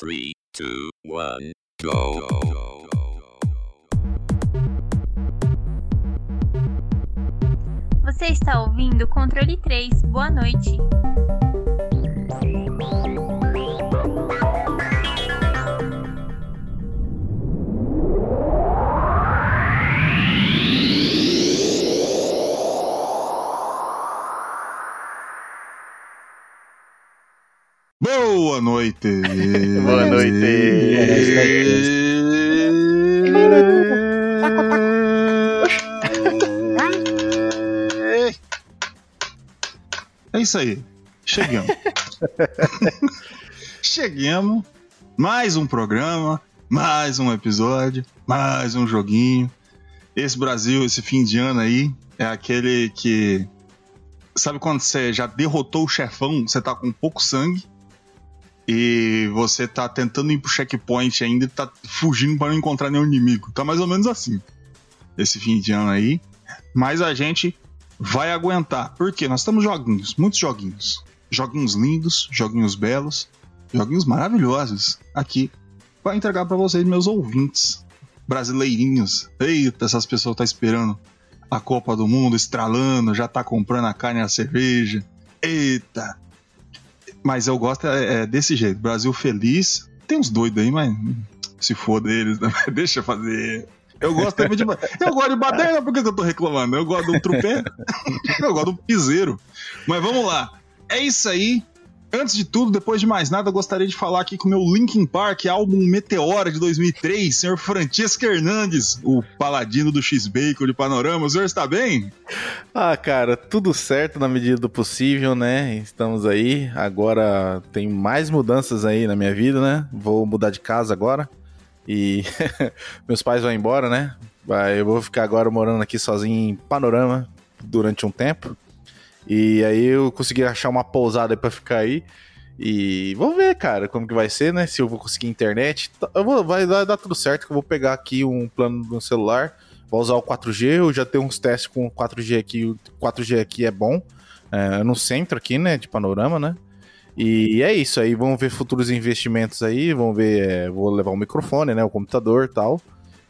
3, 2, 1, go. Você está ouvindo Controle 3. Boa noite. Boa noite! Boa noite! É isso aí. Chegamos. Chegamos. Mais um programa, mais um episódio, mais um joguinho. Esse Brasil, esse fim de ano aí, é aquele que. Sabe quando você já derrotou o chefão, você tá com pouco sangue e você tá tentando ir pro checkpoint ainda e tá fugindo para não encontrar nenhum inimigo. Tá mais ou menos assim. Esse fim de ano aí. Mas a gente vai aguentar. Porque nós temos joguinhos, muitos joguinhos. Joguinhos lindos, joguinhos belos, joguinhos maravilhosos aqui para entregar para vocês, meus ouvintes brasileirinhos. Eita, essas pessoas tá esperando a Copa do Mundo estralando, já tá comprando a carne e a cerveja. Eita! Mas eu gosto é, é desse jeito, Brasil feliz. Tem uns doidos aí, mas se for deles, né? deixa fazer. Eu gosto também de. Eu gosto de baderna, por que, eu tô reclamando? Eu gosto do trupé, eu gosto do piseiro. Mas vamos lá. É isso aí. Antes de tudo, depois de mais nada, gostaria de falar aqui com o meu Linkin Park, álbum Meteora de 2003, senhor Francisco Hernandes, o paladino do X-Bacon de Panorama. O senhor está bem? Ah, cara, tudo certo na medida do possível, né? Estamos aí. Agora tem mais mudanças aí na minha vida, né? Vou mudar de casa agora. E meus pais vão embora, né? Eu vou ficar agora morando aqui sozinho em Panorama durante um tempo. E aí eu consegui achar uma pousada para ficar aí. E vamos ver, cara, como que vai ser, né? Se eu vou conseguir internet. Eu vou, vai dar, dar tudo certo, que eu vou pegar aqui um plano no celular. Vou usar o 4G, eu já tenho uns testes com 4G aqui. O 4G aqui é bom. É, no centro aqui, né? De panorama, né? E é isso aí, vamos ver futuros investimentos aí, vamos ver, é, vou levar o microfone, né, o computador e tal.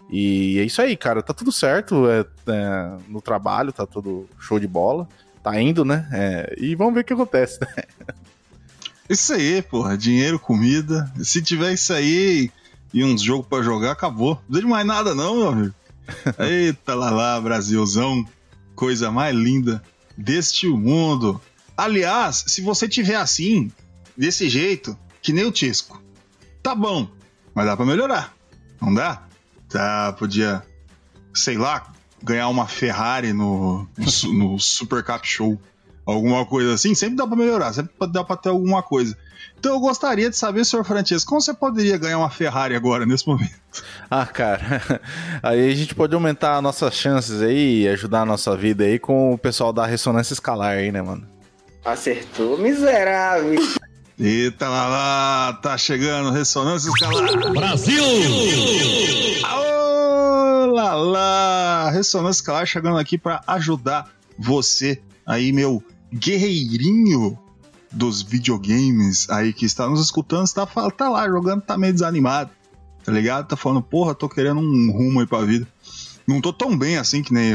E é isso aí, cara, tá tudo certo é, é, no trabalho, tá tudo show de bola tá indo, né? É, e vamos ver o que acontece, né? Isso aí, porra. Dinheiro, comida. Se tiver isso aí e uns jogos para jogar, acabou. Não precisa de mais nada, não, meu amigo. Eita lá lá, Brasilzão. Coisa mais linda deste mundo. Aliás, se você tiver assim, desse jeito, que nem o Tisco, tá bom, mas dá pra melhorar. Não dá? Tá, podia, sei lá, ganhar uma Ferrari no, no Super Cup Show, alguma coisa assim, sempre dá para melhorar, sempre dá para ter alguma coisa. Então eu gostaria de saber, senhor Francesco, como você poderia ganhar uma Ferrari agora, nesse momento? Ah, cara, aí a gente pode aumentar nossas chances aí, ajudar a nossa vida aí com o pessoal da ressonância escalar aí, né, mano? Acertou, miserável. Eita lá lá, tá chegando ressonância escalar. Brasil! Aô! Olá lá! Ressonância Escalar chegando aqui para ajudar você aí, meu guerreirinho dos videogames aí que está nos escutando, está tá lá jogando, tá meio desanimado, tá ligado? Tá falando, porra, tô querendo um rumo aí pra vida. Não tô tão bem assim que nem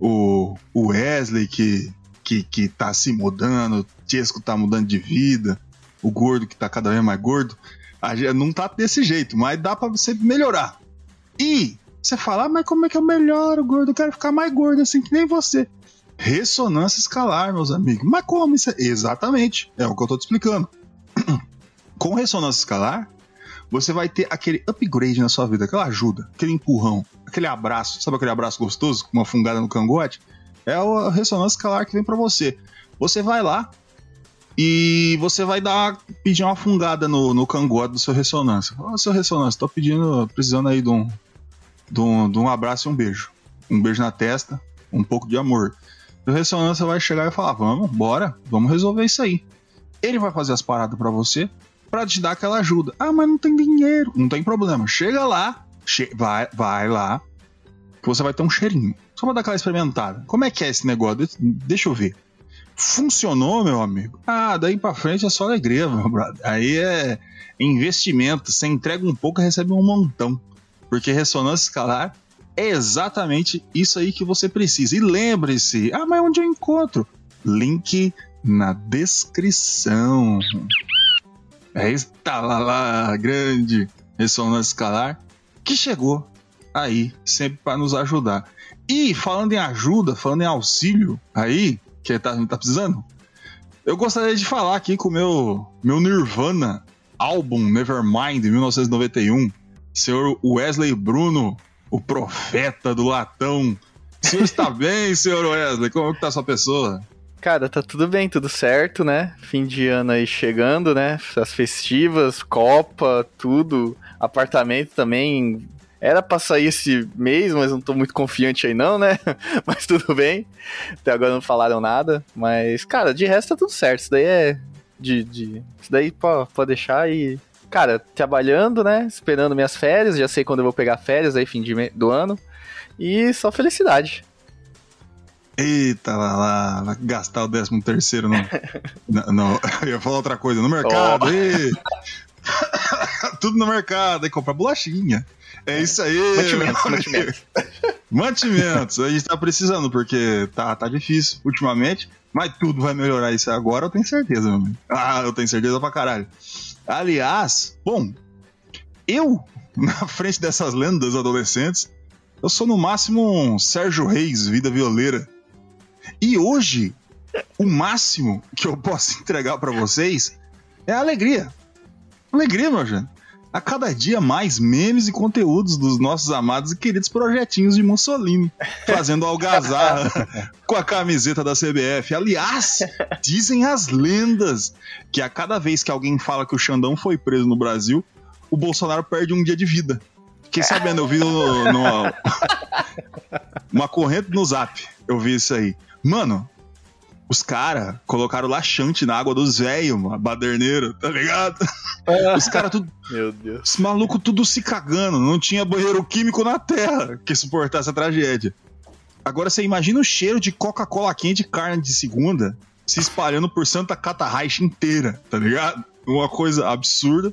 o, o Wesley que, que, que tá se mudando, o Tiesco tá mudando de vida, o gordo que tá cada vez mais gordo. A não tá desse jeito, mas dá para você melhorar. E você fala, ah, mas como é que eu melhoro, gordo? Eu quero ficar mais gordo assim que nem você. Ressonância escalar, meus amigos. Mas como isso é? Exatamente. É o que eu tô te explicando. Com ressonância escalar, você vai ter aquele upgrade na sua vida, aquela ajuda, aquele empurrão, aquele abraço. Sabe aquele abraço gostoso com uma fungada no cangote? É a ressonância escalar que vem para você. Você vai lá e você vai dar pedir uma fungada no, no cangote do seu ressonância. Ô, seu ressonância, tô pedindo, precisando aí de um, de um, de um abraço e um beijo. Um beijo na testa, um pouco de amor. O ressonância vai chegar e falar: vamos, bora, vamos resolver isso aí. Ele vai fazer as paradas para você para te dar aquela ajuda. Ah, mas não tem dinheiro. Não tem problema. Chega lá, che vai, vai lá, que você vai ter um cheirinho. Só pra dar aquela experimentada. Como é que é esse negócio? Deixa eu ver. Funcionou, meu amigo? Ah, daí pra frente é só alegria, meu brother. Aí é investimento. Você entrega um pouco e recebe um montão. Porque ressonância escalar é exatamente isso aí que você precisa. E lembre-se, ah, mas onde eu encontro? Link na descrição. É está lá, lá, grande ressonância escalar que chegou aí, sempre para nos ajudar. E falando em ajuda, falando em auxílio aí, que tá, tá precisando, eu gostaria de falar aqui com o meu, meu Nirvana álbum Nevermind, 1991. Senhor Wesley Bruno, o profeta do latão. O senhor está bem, senhor Wesley? Como que tá sua pessoa? Cara, tá tudo bem, tudo certo, né? Fim de ano aí chegando, né? As festivas, Copa, tudo. Apartamento também. Era pra sair esse mês, mas não tô muito confiante aí não, né? mas tudo bem. Até agora não falaram nada. Mas, cara, de resto tá tudo certo. Isso daí é. De, de... Isso daí pode deixar e. Cara, trabalhando, né? Esperando minhas férias. Já sei quando eu vou pegar férias aí, fim de do ano. E só felicidade. Eita, lá, lá, lá gastar o 13 terceiro no, no, no, Eu ia falar outra coisa, no mercado. Oh. Tudo no mercado, aí comprar bolachinha. É isso aí. Mantimentos, mantimentos. mantimentos. A gente tá precisando, porque tá, tá difícil ultimamente. Mas tudo vai melhorar isso agora, eu tenho certeza, meu amigo. Ah, eu tenho certeza pra caralho. Aliás, bom, eu, na frente dessas lendas adolescentes, eu sou no máximo um Sérgio Reis, vida violeira. E hoje, o máximo que eu posso entregar para vocês é alegria. Alegria, meu gente. A cada dia mais memes e conteúdos dos nossos amados e queridos projetinhos de Mussolini, fazendo algazarra com a camiseta da CBF. Aliás, dizem as lendas que a cada vez que alguém fala que o Xandão foi preso no Brasil, o Bolsonaro perde um dia de vida. Fiquei sabendo, eu vi no, no, uma corrente no zap, eu vi isso aí. Mano, os caras colocaram laxante na água dos velhos, mano, baderneiro, tá ligado? Os caras tudo. Meu Deus. Os malucos tudo se cagando. Não tinha banheiro químico na terra que suportasse a tragédia. Agora você imagina o cheiro de Coca-Cola quente e carne de segunda se espalhando por Santa Catarraixa inteira, tá ligado? Uma coisa absurda.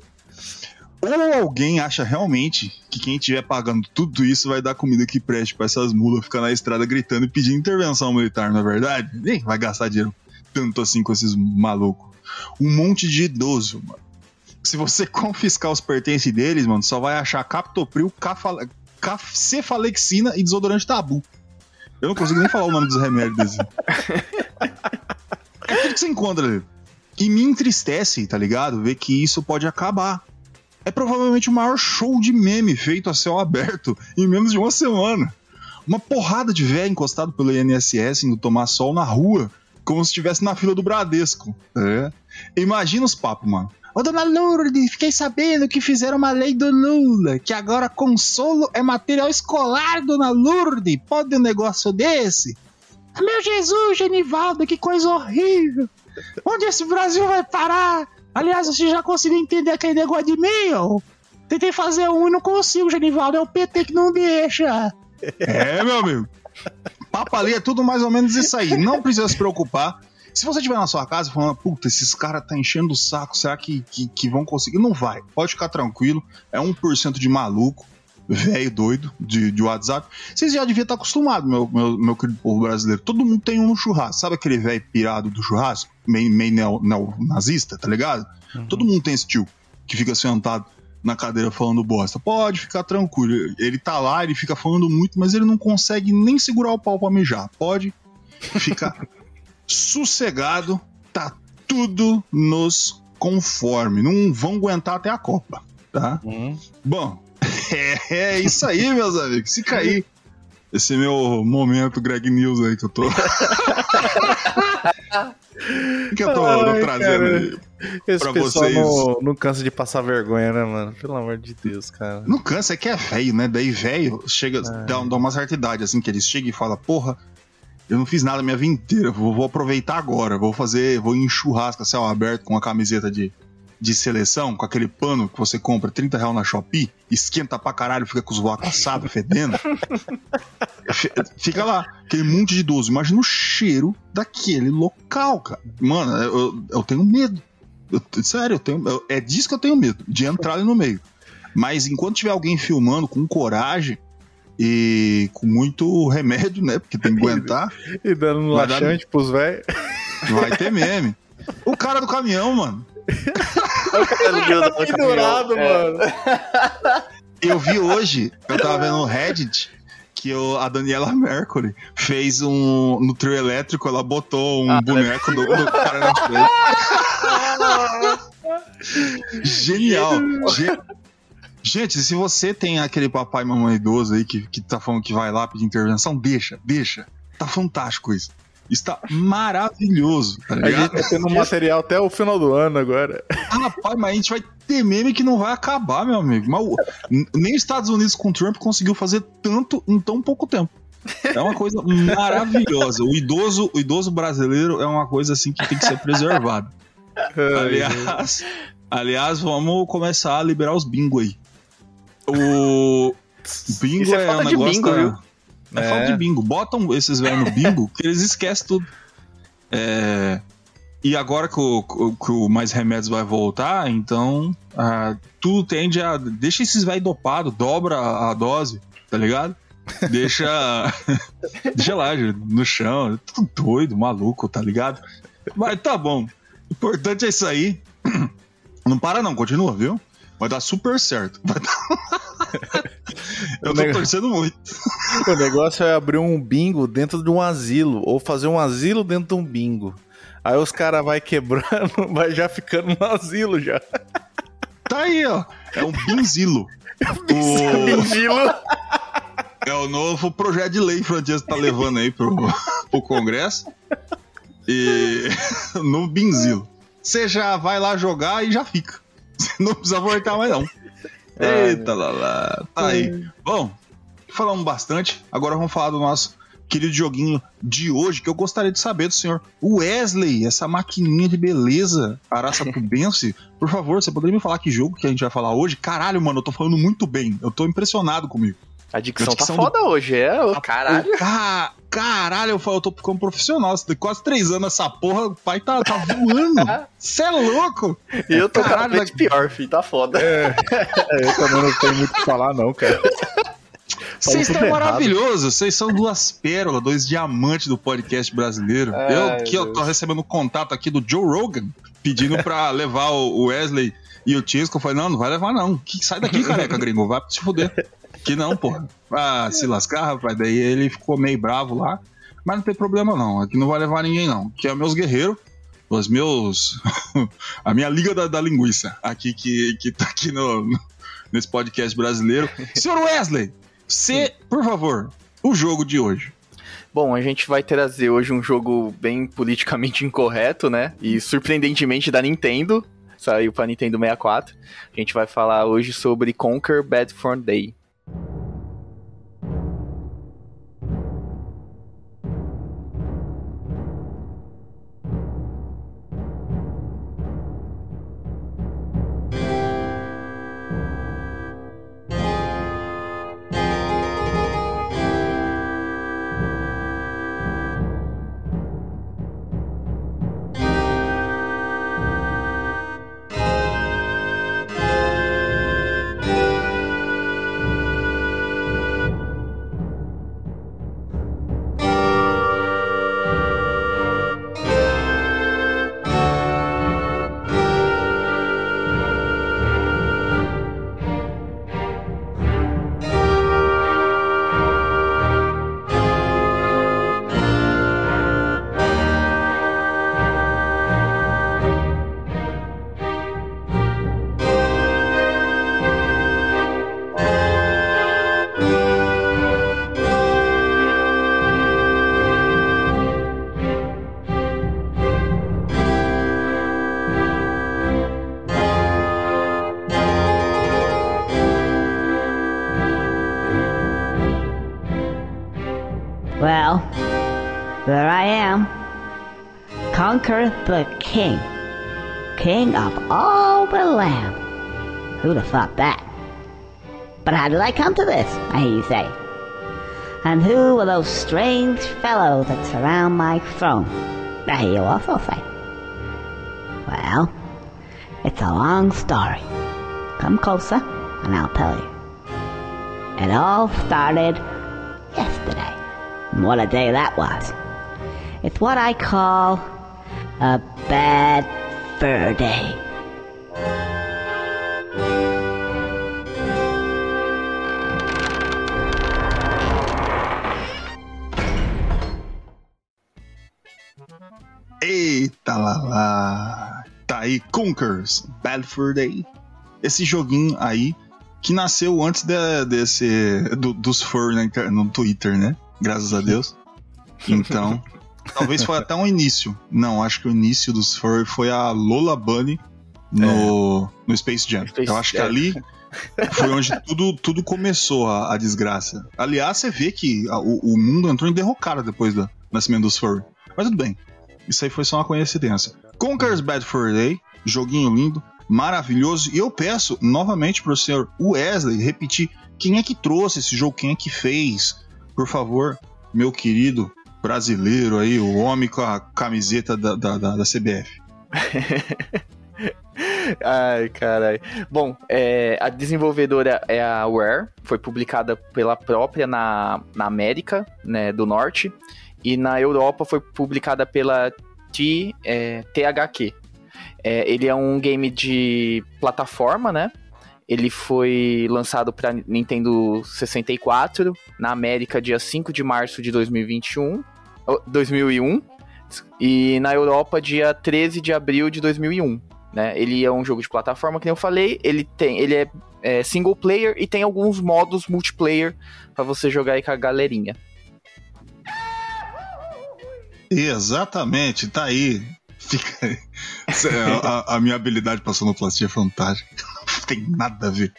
Ou alguém acha realmente que quem estiver pagando tudo isso vai dar comida que preste pra essas mulas ficar na estrada gritando e pedindo intervenção militar, não é verdade? Nem vai gastar dinheiro tanto assim com esses malucos. Um monte de idoso, mano. Se você confiscar os pertences deles, mano, só vai achar captopril, cafale... cefalexina e desodorante tabu. Eu não consigo nem falar o nome dos remédios desse. É tudo que você encontra ali. E me entristece, tá ligado? Ver que isso pode acabar é provavelmente o maior show de meme feito a céu aberto em menos de uma semana. Uma porrada de véio encostado pelo INSS indo tomar sol na rua, como se estivesse na fila do Bradesco. É. Imagina os papos, mano. Ô, dona Lourdes, fiquei sabendo que fizeram uma lei do Lula, que agora consolo é material escolar, dona Lourdes. Pode um negócio desse? Meu Jesus, Genivaldo, que coisa horrível. Onde esse Brasil vai parar? Aliás, você já conseguiu entender aquele negócio de e-mail? Tentei fazer um e não consigo, Genivaldo. É o PT que não deixa. É, meu amigo. Papo ali é tudo mais ou menos isso aí. Não precisa se preocupar. Se você estiver na sua casa falando, puta, esses caras tá enchendo o saco, será que, que, que, vão conseguir? Não vai. Pode ficar tranquilo. É 1% de maluco, velho doido de, de WhatsApp. Vocês já deviam estar acostumados, meu, meu, meu querido povo brasileiro. Todo mundo tem um no churrasco. Sabe aquele velho pirado do churrasco? Meio, meio neonazista, tá ligado? Uhum. Todo mundo tem esse tio que fica sentado na cadeira falando bosta. Pode ficar tranquilo. Ele tá lá, ele fica falando muito, mas ele não consegue nem segurar o pau pra mijar. Pode ficar sossegado, tá tudo nos conforme. Não vão aguentar até a Copa, tá? Uhum. Bom, é, é, isso aí, meus amigos. Se cair esse é meu momento Greg News aí que eu tô. que eu tô Ai, trazendo cara. aí Esse pra vocês. Não, não cansa de passar vergonha, né, mano? Pelo amor de Deus, cara. Não cansa, é que é velho, né? Daí velho chega, dá, dá uma certa idade, assim, que eles chegam e falam, porra, eu não fiz nada a minha vida inteira, vou, vou aproveitar agora, vou fazer, vou em churrasco, céu aberto, com a camiseta de, de seleção, com aquele pano que você compra 30 reais na Shopee, esquenta pra caralho, fica com os voacos assados, fedendo. Fica lá, aquele monte de idoso. Imagina o cheiro daquele local, cara. Mano, eu, eu tenho medo. Eu- sério, eu tenho, eu- é disso que eu tenho medo, de entrar ali no meio. Mas enquanto tiver alguém filmando com coragem e com muito remédio, né? Porque tem que aguentar, E dando um Vai dar- laxante pros velhos. vai ter meme. O cara do caminhão, mano. Tá pendurado, mano. Eu vi hoje, eu tava vendo no Reddit, que o- a Daniela Mercury fez um. No trio elétrico, ela botou um Ah, boneco do, do cara na frente. Genial! Ge- Gente, se você tem aquele papai e mamãe idoso aí que, que tá falando que vai lá pedir intervenção, deixa, deixa. Tá fantástico isso. Isso tá maravilhoso, tá A ligado? gente tá tendo material até o final do ano agora. Ah, rapaz, mas a gente vai ter meme que não vai acabar, meu amigo. Mas nem os Estados Unidos com Trump conseguiu fazer tanto em tão pouco tempo. É uma coisa maravilhosa. O idoso, o idoso brasileiro é uma coisa assim que tem que ser preservado. Aliás, aliás, vamos começar a liberar os bingo aí. O bingo Isso é é, falta um de negócio bingo, da-? É, É. falta de bingo. Botam esses velhos no bingo que eles esquecem tudo. É, E agora que o, que o Mais Remédios vai voltar, então ah, tudo tende a. Deixa esses velhos dopados, dobra a, a dose, tá ligado? Deixa. deixa lá, no chão, tudo doido, maluco, tá ligado? Mas tá bom. O importante é isso aí. Não para, não, continua, viu? Vai dar super certo. Vai dar... Eu tô torcendo muito. O negócio é abrir um bingo dentro de um asilo, ou fazer um asilo dentro de um bingo. Aí os caras vai quebrando, vai já ficando no asilo já. Tá aí, ó. É um binzilo. O... Bingilo. É o novo projeto de lei que o Francesco tá levando aí pro, pro Congresso. E no Binzilo. Você já vai lá jogar e já fica. Você não precisa voltar mais, não. Eita lá lá. Tá aí. Bom, falamos bastante. Agora vamos falar do nosso querido joguinho de hoje, que eu gostaria de saber do senhor Wesley, essa maquininha de beleza, Araçatubense. Por favor, você poderia me falar que jogo que a gente vai falar hoje? Caralho, mano, eu tô falando muito bem. Eu tô impressionado comigo. A dicção A tá dicção foda hoje, é? ô, Caralho. Caralho, eu, falo, eu tô ficando profissional. Tem quase três anos essa porra, o pai tá, tá voando. Você é louco? E eu tô cada Caralho, vez pior, filho. Tá foda. É, eu também não tenho muito o que falar, não, cara. Vocês estão maravilhosos. Vocês são duas pérolas, dois diamantes do podcast brasileiro. eu Ai, que eu tô recebendo contato aqui do Joe Rogan, pedindo pra levar o Wesley e o Tisco. Eu falei, não, não vai levar não. Que, sai daqui, careca, gringo. Vai se fuder. Que não, porra. Ah, se lascar, rapaz. Daí ele ficou meio bravo lá. Mas não tem problema não. Aqui não vai levar ninguém não. Que é meus guerreiros. Os meus... a minha liga da, da linguiça. Aqui que, que tá aqui no, no- nesse podcast brasileiro. Senhor Wesley, você, por favor, o jogo de hoje. Bom, a gente vai trazer hoje um jogo bem politicamente incorreto, né? E surpreendentemente da Nintendo. Saiu pra Nintendo 64. A gente vai falar hoje sobre Conquer Bad Fun Day. Well, there I am. Conquer the king. King of all the land. Who'd have thought that? But how did I come to this? I hear you say. And who were those strange fellows that surround my throne? That you also say. Well, it's a long story. Come closer, and I'll tell you. It all started yesterday. And what a day that was. It's what I call a bad fur day. Eita lá lá. Tá aí, Conkers, Bad Fur Day. Esse joguinho aí que nasceu antes de- desse do- dos fur né, no Twitter, né? Graças a Deus. Então, talvez foi até um início. Não, acho que o início dos fur foi a Lola Bunny no, no Space Jam. Space Eu acho que ali foi onde tudo, tudo começou a, a desgraça. Aliás, você vê que a- o, o mundo entrou em derrocada depois do nascimento dos fur. Mas tudo bem. Isso aí foi só uma coincidência. Conker's Bad Fur Day, joguinho lindo, maravilhoso. E eu peço novamente pro senhor Wesley repetir quem é que trouxe esse jogo, quem é que fez. Por favor, meu querido brasileiro aí, o homem com a camiseta da, da, da, da CBF. Ai, caralho. Bom, é, a desenvolvedora é a Rare, foi publicada pela própria na, na América né, do Norte, e na Europa foi publicada pela T, é, THQ. É, ele é um game de plataforma, né? Ele foi lançado para Nintendo 64, na América, dia 5 de março de 2021, oh, 2001, e na Europa, dia 13 de abril de 2001 né? Ele é um jogo de plataforma, que eu falei, ele tem, ele é, é single player e tem alguns modos multiplayer pra você jogar aí com a galerinha. Exatamente, tá aí. Fica aí. Cê- A, a minha habilidade pra sonoplastia é fantástica. Não tem nada a ver.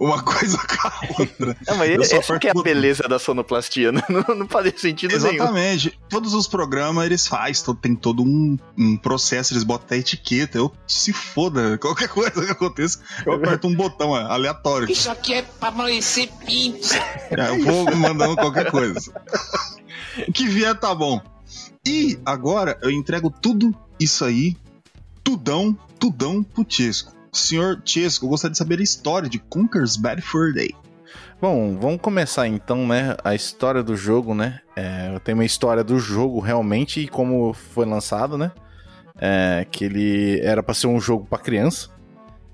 Uma coisa com a outra. Não, mas Eu só essa que é a beleza da sonoplastia, não, não faz sentido nenhum. Exatamente. Todos os programas eles fazem, tem todo um, um processo, eles botam até etiqueta. Eu se foda, qualquer coisa que aconteça, eu aperto um botão é, aleatório. Isso aqui é pra amanhecer pinto. É, eu vou mandando qualquer coisa. O que vier tá bom. E agora eu entrego tudo isso aí, tudão, tudão pro Chesco. Senhor Chesco, eu gostaria de saber a história de Conker's Bad Fur Day. Bom, vamos começar então, né? A história do jogo, né? É, tenho uma história do jogo realmente e como foi lançado, né? É, que ele era pra ser um jogo pra criança.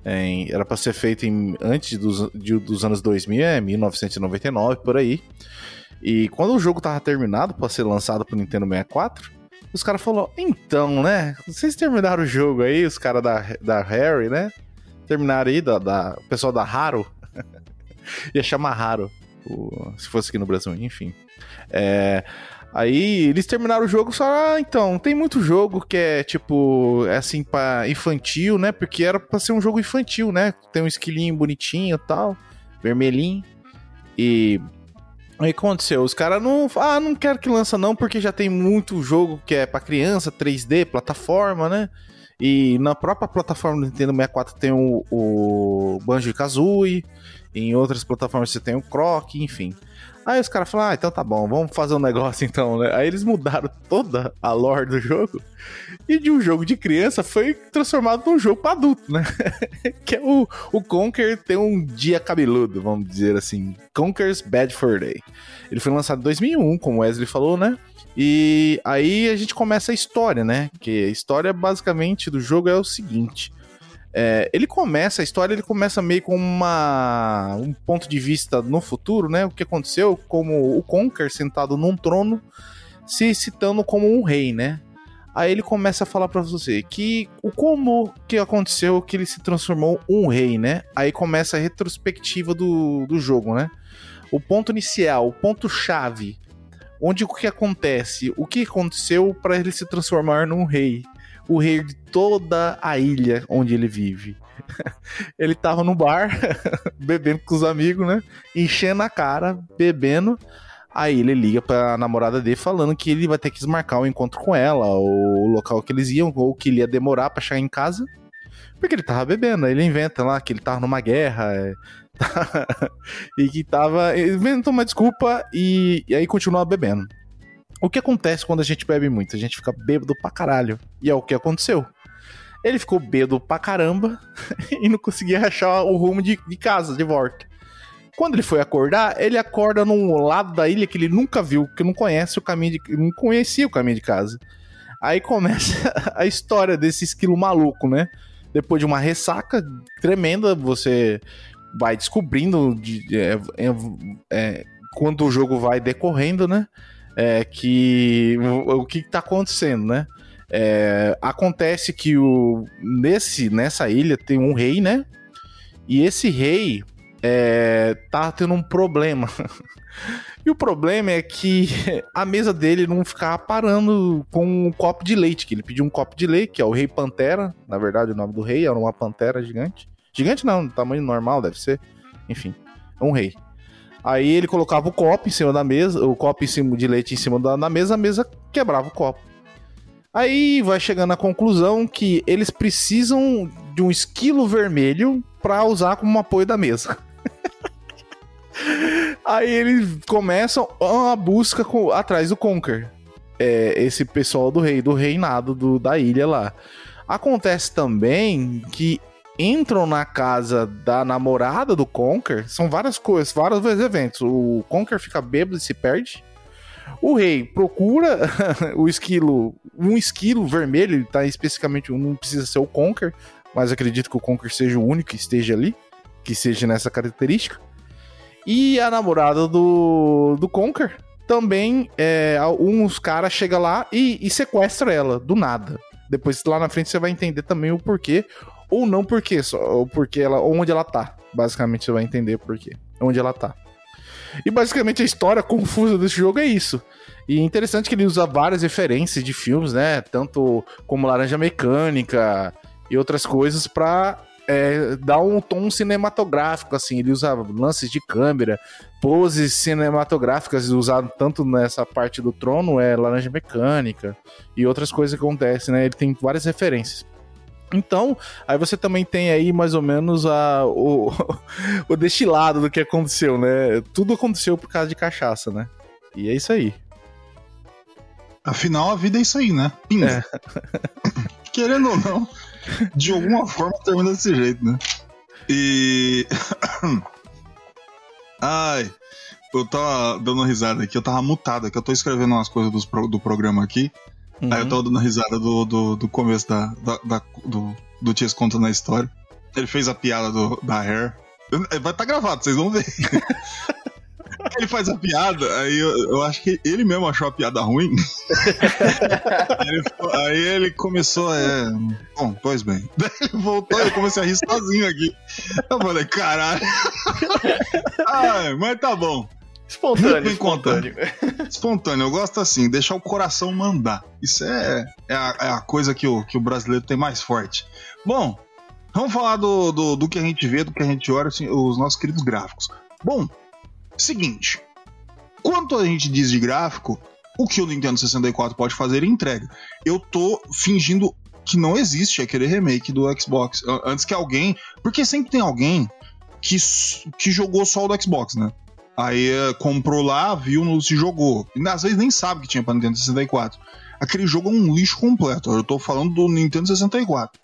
É, era pra ser feito em, antes dos, de- dos anos 2000, é 1999, por aí. E quando o jogo tava terminado pra ser lançado pro Nintendo 64, os caras falaram: então, né? Vocês terminaram o jogo aí, os caras da, da Harry, né? Terminaram aí, da, da, o pessoal da Haro. Ia chamar Haro, o- se fosse aqui no Brasil, enfim. É, aí eles terminaram o jogo só, ah, então, tem muito jogo que é tipo, é assim, pra infantil, né? Porque era pra ser um jogo infantil, né? Tem um esquilinho bonitinho e tal, vermelhinho. E O que aconteceu? Os caras não. Ah, não quero que lança não, porque já tem muito jogo que é pra criança, 3D, plataforma, né? E na própria plataforma do Nintendo 64 tem o, o Banjo Kazooie, em outras plataformas você tem o Croc, enfim. Aí os caras falaram, ah, então tá bom, vamos fazer um negócio então, né? Aí eles mudaram toda a lore do jogo e de um jogo de criança foi transformado num jogo pra adulto, né? que é o, o Conker tem um dia cabeludo, vamos dizer assim. Conker's Bad Fur Day. Ele foi lançado em 2001, como o Wesley falou, né? E aí a gente começa a história, né? Que a história basicamente do jogo é o seguinte. É, ele começa, a história ele começa meio com uma, um ponto de vista no futuro, né? O que aconteceu, como o Conker sentado num trono, se citando como um rei, né? Aí ele começa a falar pra você que o como que aconteceu que ele se transformou um rei, né? Aí começa a retrospectiva do, do jogo, né? O ponto inicial, o ponto chave, onde o que acontece, o que aconteceu para ele se transformar num rei, o rei de toda a ilha onde ele vive. ele tava no bar, bebendo com os amigos, né? Enchendo a cara, bebendo. Aí ele liga pra namorada dele falando que ele vai ter que desmarcar o encontro com ela, o local que eles iam, ou que ele ia demorar pra chegar em casa. Porque ele tava bebendo, ele inventa lá que ele tava numa guerra, é, e que tava. Ele inventou uma desculpa e, e aí continua bebendo. O que acontece quando a gente bebe muito? A gente fica bêbado pra caralho. E é o que aconteceu. Ele ficou bêbado pra caramba e não conseguia achar o rumo de, de casa, de volta. Quando ele foi acordar, ele acorda num lado da ilha que ele nunca viu, que não conhece o caminho de, não conhecia o caminho de casa. Aí começa a história desse esquilo maluco, né? Depois de uma ressaca tremenda, você vai descobrindo de, é, é, é, quando o jogo vai decorrendo, né? É, que o, o que tá acontecendo, né? É, acontece que o, nesse, nessa ilha tem um rei, né? E esse rei é, tá tendo um problema. e o problema é que a mesa dele não ficava parando com um copo de leite, que ele pediu um copo de leite, que é o Rei Pantera, na verdade o nome do rei era uma pantera gigante. Gigante não, tamanho normal deve ser. Enfim, é um rei. Aí ele colocava o copo em cima da mesa, o copo em cima de leite em cima da, da mesa, a mesa quebrava o copo. Aí vai chegando à conclusão que eles precisam de um esquilo vermelho para usar como apoio da mesa. Aí eles começam a busca com, atrás do Conker. É, esse pessoal do rei, do reinado do, da ilha lá. Acontece também que entram na casa da namorada do Conker. São várias coisas, vários eventos. O Conker fica bêbado e se perde. O rei procura o esquilo, um esquilo vermelho, tá especificamente, não precisa ser o Conker, mas acredito que o Conker seja o único que esteja ali, que seja nessa característica. E a namorada do, do Conker também, é, uns caras chegam lá e, e sequestra ela, do nada. Depois lá na frente você vai entender também o porquê, ou não porquê, só o porquê ela, onde ela tá. Basicamente você vai entender o porquê, onde ela tá. E basicamente a história confusa desse jogo é isso. E interessante que ele usa várias referências de filmes, né? Tanto como Laranja Mecânica e outras coisas para é, dar um tom cinematográfico, assim. Ele usa lances de câmera, poses cinematográficas usadas tanto nessa parte do trono, é Laranja Mecânica e outras coisas que acontecem, né? Ele tem várias referências. Então, aí você também tem aí mais ou menos a, o, o destilado do que aconteceu, né? Tudo aconteceu por causa de cachaça, né? E é isso aí. Afinal, a vida é isso aí, né? Pinga. É. Querendo ou não, de alguma forma termina desse jeito, né? E. Ai, eu tava dando risada aqui, eu tava mutado aqui, eu tô escrevendo umas coisas do, do programa aqui. Uhum. Aí eu tava dando risada do, do, do começo da, da, da, do, do Tias contando a história. Ele fez a piada do, da Hair. Vai estar tá gravado, vocês vão ver. ele faz a piada, aí eu, eu, acho que ele mesmo achou a piada ruim. aí, ele, aí, ele, começou, é. Bom, pois bem. Daí ele voltou e eu comecei a rir sozinho aqui. Eu falei, caralho. Ai, mas tá bom. Espontâneo, espontâneo. Espontâneo, eu gosto assim, deixar o coração mandar. Isso é, é, a, é a coisa que o, que o brasileiro tem mais forte. Bom, vamos falar do, do, do, que a gente vê, do que a gente olha, assim, os nossos queridos gráficos. Bom, seguinte. Quanto a gente diz de gráfico, o que o Nintendo 64 pode fazer, entrega. Eu tô fingindo que não existe aquele remake do Xbox. Antes que alguém. Porque sempre tem alguém que, que jogou só o do Xbox, né? Aí eh, comprou lá, viu, se jogou. E às vezes nem sabe que tinha pra Nintendo 64. Aquele jogo é um lixo completo. Eu tô falando do Nintendo 64.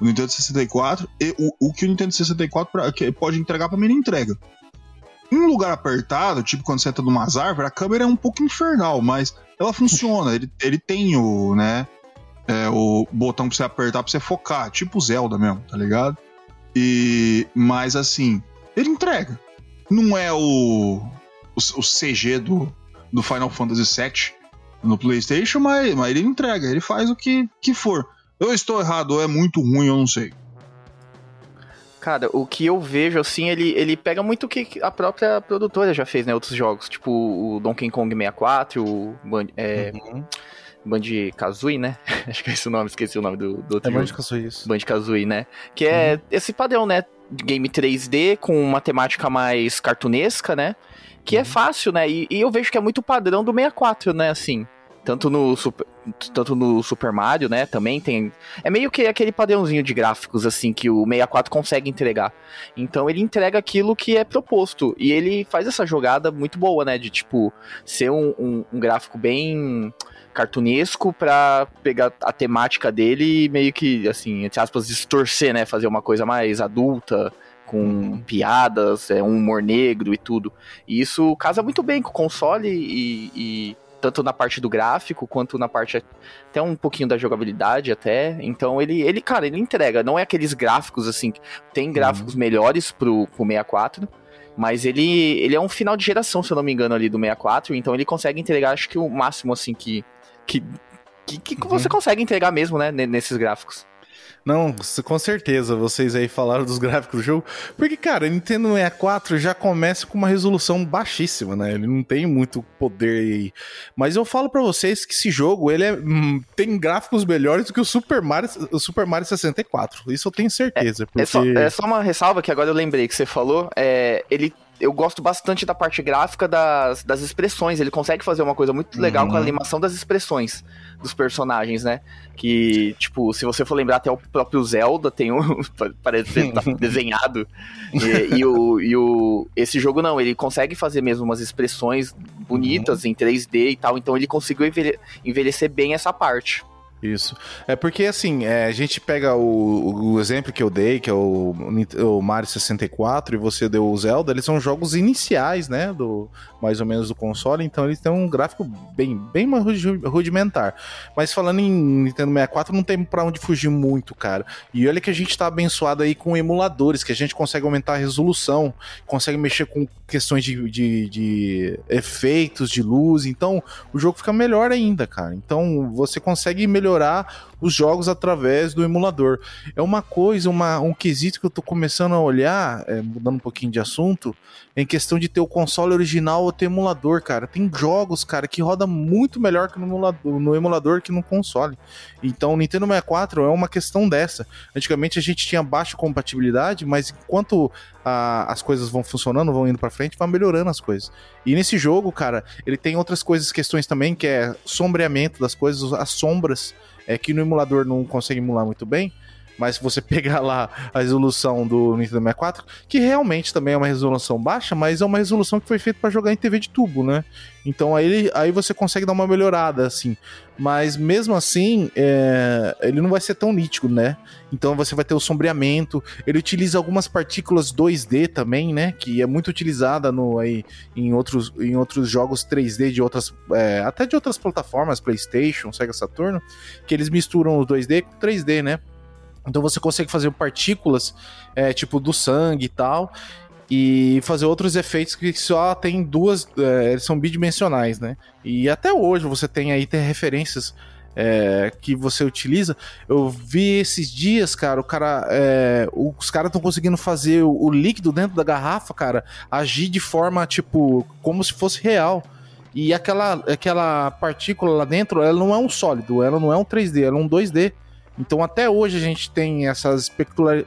O Nintendo 64, e o, o que o Nintendo 64 pra, pode entregar pra mim, ele entrega. Em um lugar apertado, tipo quando você tá numa árvores, a câmera é um pouco infernal, mas ela funciona. ele, ele tem o, né, é, o botão pra você apertar pra você focar, tipo Zelda mesmo, tá ligado? E, mas assim, ele entrega não é o, o, o CG do, do Final Fantasy VII no PlayStation, mas, mas ele entrega, ele faz o que, que for. Eu estou errado, ou é muito ruim, eu não sei. Cara, o que eu vejo, assim, ele, ele pega muito o que a própria produtora já fez, né? Outros jogos, tipo o Donkey Kong 64, o Band, é, uhum. Band Kazooie, né? Acho que é esse o nome, esqueci o nome do, do outro é Band Kazooie, isso. Band Kazooie, né? Que é uhum. esse padrão, né? Game 3D com uma temática mais cartunesca, né? Que é uhum. é fácil, né? E, e, eu vejo que é muito padrão do 64, né? Assim. Tanto no, Super, tanto no Super Mario, né? Também tem. É meio que aquele padrãozinho de gráficos, assim, que o 64 consegue entregar. Então ele entrega aquilo que é proposto. E ele faz essa jogada muito boa, né? De tipo, ser um, um, um gráfico bem cartunesco pra pegar a temática dele e meio que, assim, entre aspas, distorcer, né? Fazer uma coisa mais adulta, com piadas, é, um humor negro e tudo. E isso casa muito bem com o console e, e tanto na parte do gráfico quanto na parte até um pouquinho da jogabilidade até. Então ele, ele cara, ele entrega. Não é aqueles gráficos assim, tem gráficos uhum. melhores pro, pro 64, mas ele, ele é um final de geração, se eu não me engano, ali do 64, então ele consegue entregar, acho que o máximo assim que que, que, que uhum. você consegue entregar mesmo, né, nesses gráficos. Não, com certeza, vocês aí falaram dos gráficos do jogo. Porque, cara, Nintendo 64 já começa com uma resolução baixíssima, né? Ele não tem muito poder aí. Mas eu falo para vocês que esse jogo, ele é, hum, tem gráficos melhores do que o Super Mario, o Super Mario 64. Isso eu tenho certeza. É, porque... é, só, é só uma ressalva que agora eu lembrei que você falou. É, ele eu gosto bastante da parte gráfica das, das expressões. Ele consegue fazer uma coisa muito legal uhum. com a uhum. animação das expressões dos personagens, né? Que, tipo, se você for lembrar, até o próprio Zelda tem um. parece tá desenhado. E, e, o, e o. Esse jogo não, ele consegue fazer mesmo umas expressões bonitas uhum. em 3D e tal. Então ele conseguiu envelhecer bem essa parte. Isso. É porque, assim, é, a gente pega o, o, exemplo que eu dei, que é o, o, Mario 64, e você deu o Zelda, eles são jogos iniciais, né, do mais ou menos do console, então eles têm um gráfico bem, bem rudimentar. Mas falando em Nintendo 64, não tem pra onde fugir muito, cara. E olha que a gente tá abençoado aí com emuladores, que a gente consegue aumentar a resolução, consegue mexer com questões de, de, de efeitos, de luz, então o jogo fica melhor ainda, cara. Então você consegue melhorar melhorar os jogos através do emulador. É uma coisa, uma, um quesito que eu tô começando a olhar, é, mudando um pouquinho de assunto, em questão de ter o console original ou ter emulador, cara. Tem jogos, cara, que roda muito melhor que no emulador, no emulador que no console. Então, o Nintendo 64 é uma questão dessa. Antigamente a gente tinha baixa compatibilidade, mas enquanto a, as coisas vão funcionando, vão indo para frente, vai melhorando as coisas. E nesse jogo, cara, ele tem outras coisas, questões também, que é sombreamento das coisas, as sombras é que no emulador não consegue emular muito bem, mas se você pegar lá a resolução do Nintendo 64, que realmente também é uma resolução baixa, mas é uma resolução que foi feita para jogar em TV de tubo, né? Então aí, aí você consegue dar uma melhorada, assim. Mas mesmo assim, é, ele não vai ser tão nítido, né? Então você vai ter o sombreamento. Ele utiliza algumas partículas 2D também, né? Que é muito utilizada no, aí, em, outros, em outros jogos 3D de outras. É, até de outras plataformas, PlayStation, Sega Saturno, que eles misturam os 2D com 3D, né? Então você consegue fazer partículas, é, tipo do sangue e tal, e fazer outros efeitos que só tem duas, é, eles são bidimensionais, né? E até hoje você tem aí tem referências é, que você utiliza. Eu vi esses dias, cara, o cara, é, os caras estão conseguindo fazer o, o, líquido dentro da garrafa, cara, agir de forma tipo como se fosse real. E aquela, aquela partícula lá dentro, ela não é um sólido, ela não é um 3D, ela é um 2D. Então até hoje a gente tem essas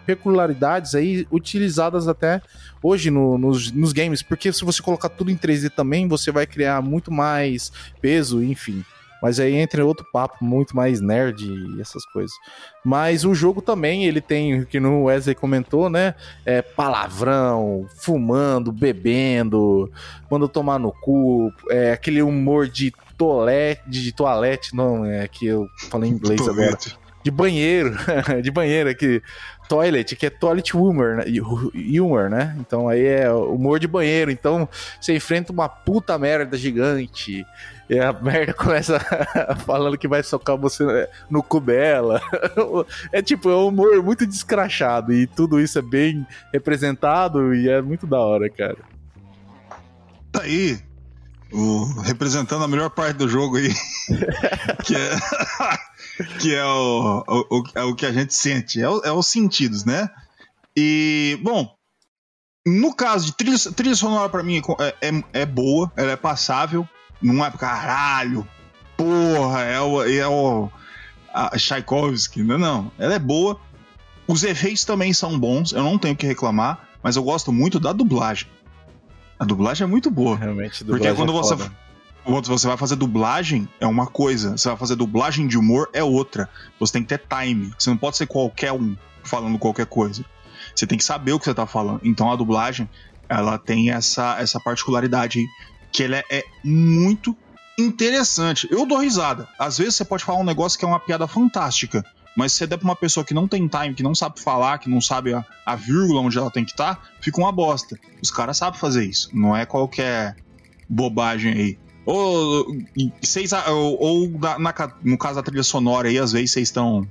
peculiaridades aí utilizadas até hoje no, nos, nos games, porque se você colocar tudo em 3D também, você vai criar muito mais peso, enfim. Mas aí entra outro papo, muito mais nerd e essas coisas. Mas o jogo também, ele tem, que no Wesley comentou, né? É palavrão, fumando, bebendo, manda tomar no cu, é aquele humor de toalete, de toalete, não, é que eu falei em inglês agora de banheiro, de banheiro aqui, toilet, que é toilet humor, né? humor, né? Então aí é humor de banheiro. Então você enfrenta uma puta merda gigante. E a merda começa falando que vai socar você no cu dela. É tipo, é um humor muito descrachado. E tudo isso é bem representado e é muito da hora, cara. Tá aí. O, representando a melhor parte do jogo aí. que é que é o, o, é o que a gente sente, é, o, é os sentidos, né? E, bom, no caso de trilha, trilha sonora, para mim é, é, é, boa, ela é passável, não é caralho, porra, é o, é o a Tchaikovsky, não, não, ela é boa. Os efeitos também são bons, eu não tenho o que reclamar, mas eu gosto muito da dublagem. A dublagem é muito boa. Realmente, Porque quando é você. Foda. Você vai fazer dublagem, é uma coisa. Você vai fazer dublagem de humor, é outra. Você tem que ter time. Você não pode ser qualquer um falando qualquer coisa. Você tem que saber o que você tá falando. Então a dublagem, ela tem essa, essa particularidade aí, que ela é, é muito interessante. Eu dou risada. Às vezes você pode falar um negócio que é uma piada fantástica. Mas se você der pra uma pessoa que não tem time, que não sabe falar, que não sabe a, a vírgula onde ela tem que estar, fica uma bosta. Os caras sabem fazer isso. Não é qualquer bobagem aí. Ou, vocês, ou, ou na- na no caso da trilha sonora aí, às vezes vocês estão.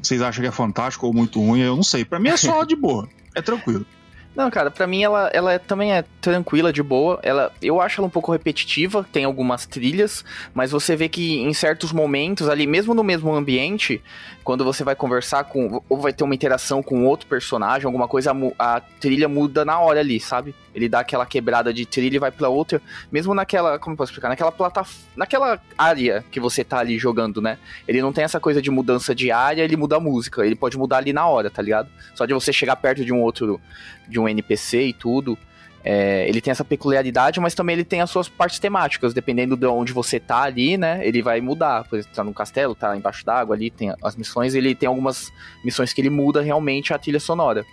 Vocês acham que é fantástico ou muito ruim, eu não sei. Pra mim é só de boa. É tranquilo. Não, cara, pra mim ela, ela é- também é tranquila, de boa. Ela, eu acho ela um pouco repetitiva, tem algumas trilhas, mas você vê que em certos momentos ali, mesmo no mesmo ambiente, quando você vai conversar com. ou vai ter uma interação com outro personagem, alguma coisa, a, a trilha muda na hora ali, sabe? Ele dá aquela quebrada de trilha e vai pra outra. Mesmo naquela. Como eu posso explicar? Naquela plataforma. Naquela área que você tá ali jogando, né? Ele não tem essa coisa de mudança de área, ele muda a música. Ele pode mudar ali na hora, tá ligado? Só de você chegar perto de um outro. de um NPC e tudo. É, ele tem essa peculiaridade, mas também ele tem as suas partes temáticas, dependendo de onde você tá ali, né? Ele vai mudar. Por exemplo, tá no castelo, tá embaixo d'água ali, tem as missões, ele tem algumas missões que ele muda realmente a trilha sonora.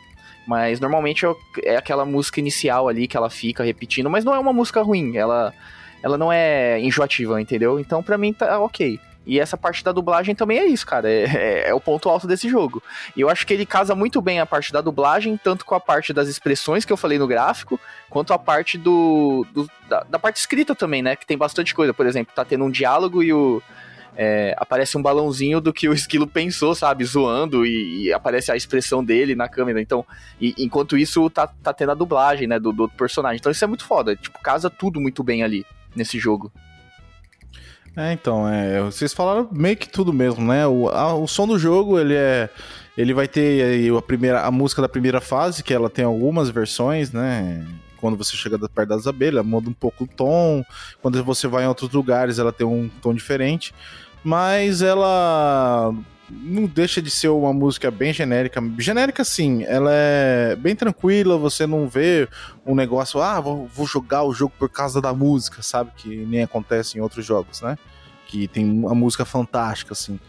Mas normalmente é- aquela música inicial ali que ela fica repetindo, mas não é uma música ruim, ela, ela não é enjoativa, entendeu? Então pra mim tá ok. E essa parte da dublagem também é isso, cara. É, é- é o ponto alto desse jogo. E eu acho que ele casa muito bem a parte da dublagem, tanto com a parte das expressões que eu falei no gráfico, quanto a parte do, do- da, da parte escrita também, né? Que tem bastante coisa. Por exemplo, tá tendo um diálogo e o. é, aparece um balãozinho do que o esquilo pensou, sabe? Zoando e, e aparece a expressão dele na câmera. Então, e- enquanto isso, tá, tá tendo a dublagem, né? Do, do outro personagem. Então isso é muito foda. Tipo, casa tudo muito bem ali nesse jogo. É, então, é, vocês falaram meio que tudo mesmo, né? O, a- o som do jogo, ele é. Ele vai ter aí a, primeira, a música da primeira fase, que ela tem algumas versões, né? Quando você chega perto das abelhas, muda um pouco o tom. Quando você vai em outros lugares, ela tem um tom diferente. Mas ela não deixa de ser uma música bem genérica. Genérica, sim, ela é bem tranquila, você não vê um negócio, ah, vou jogar o jogo por causa da música, sabe? Que nem acontece em outros jogos, né? Que tem uma música fantástica, assim.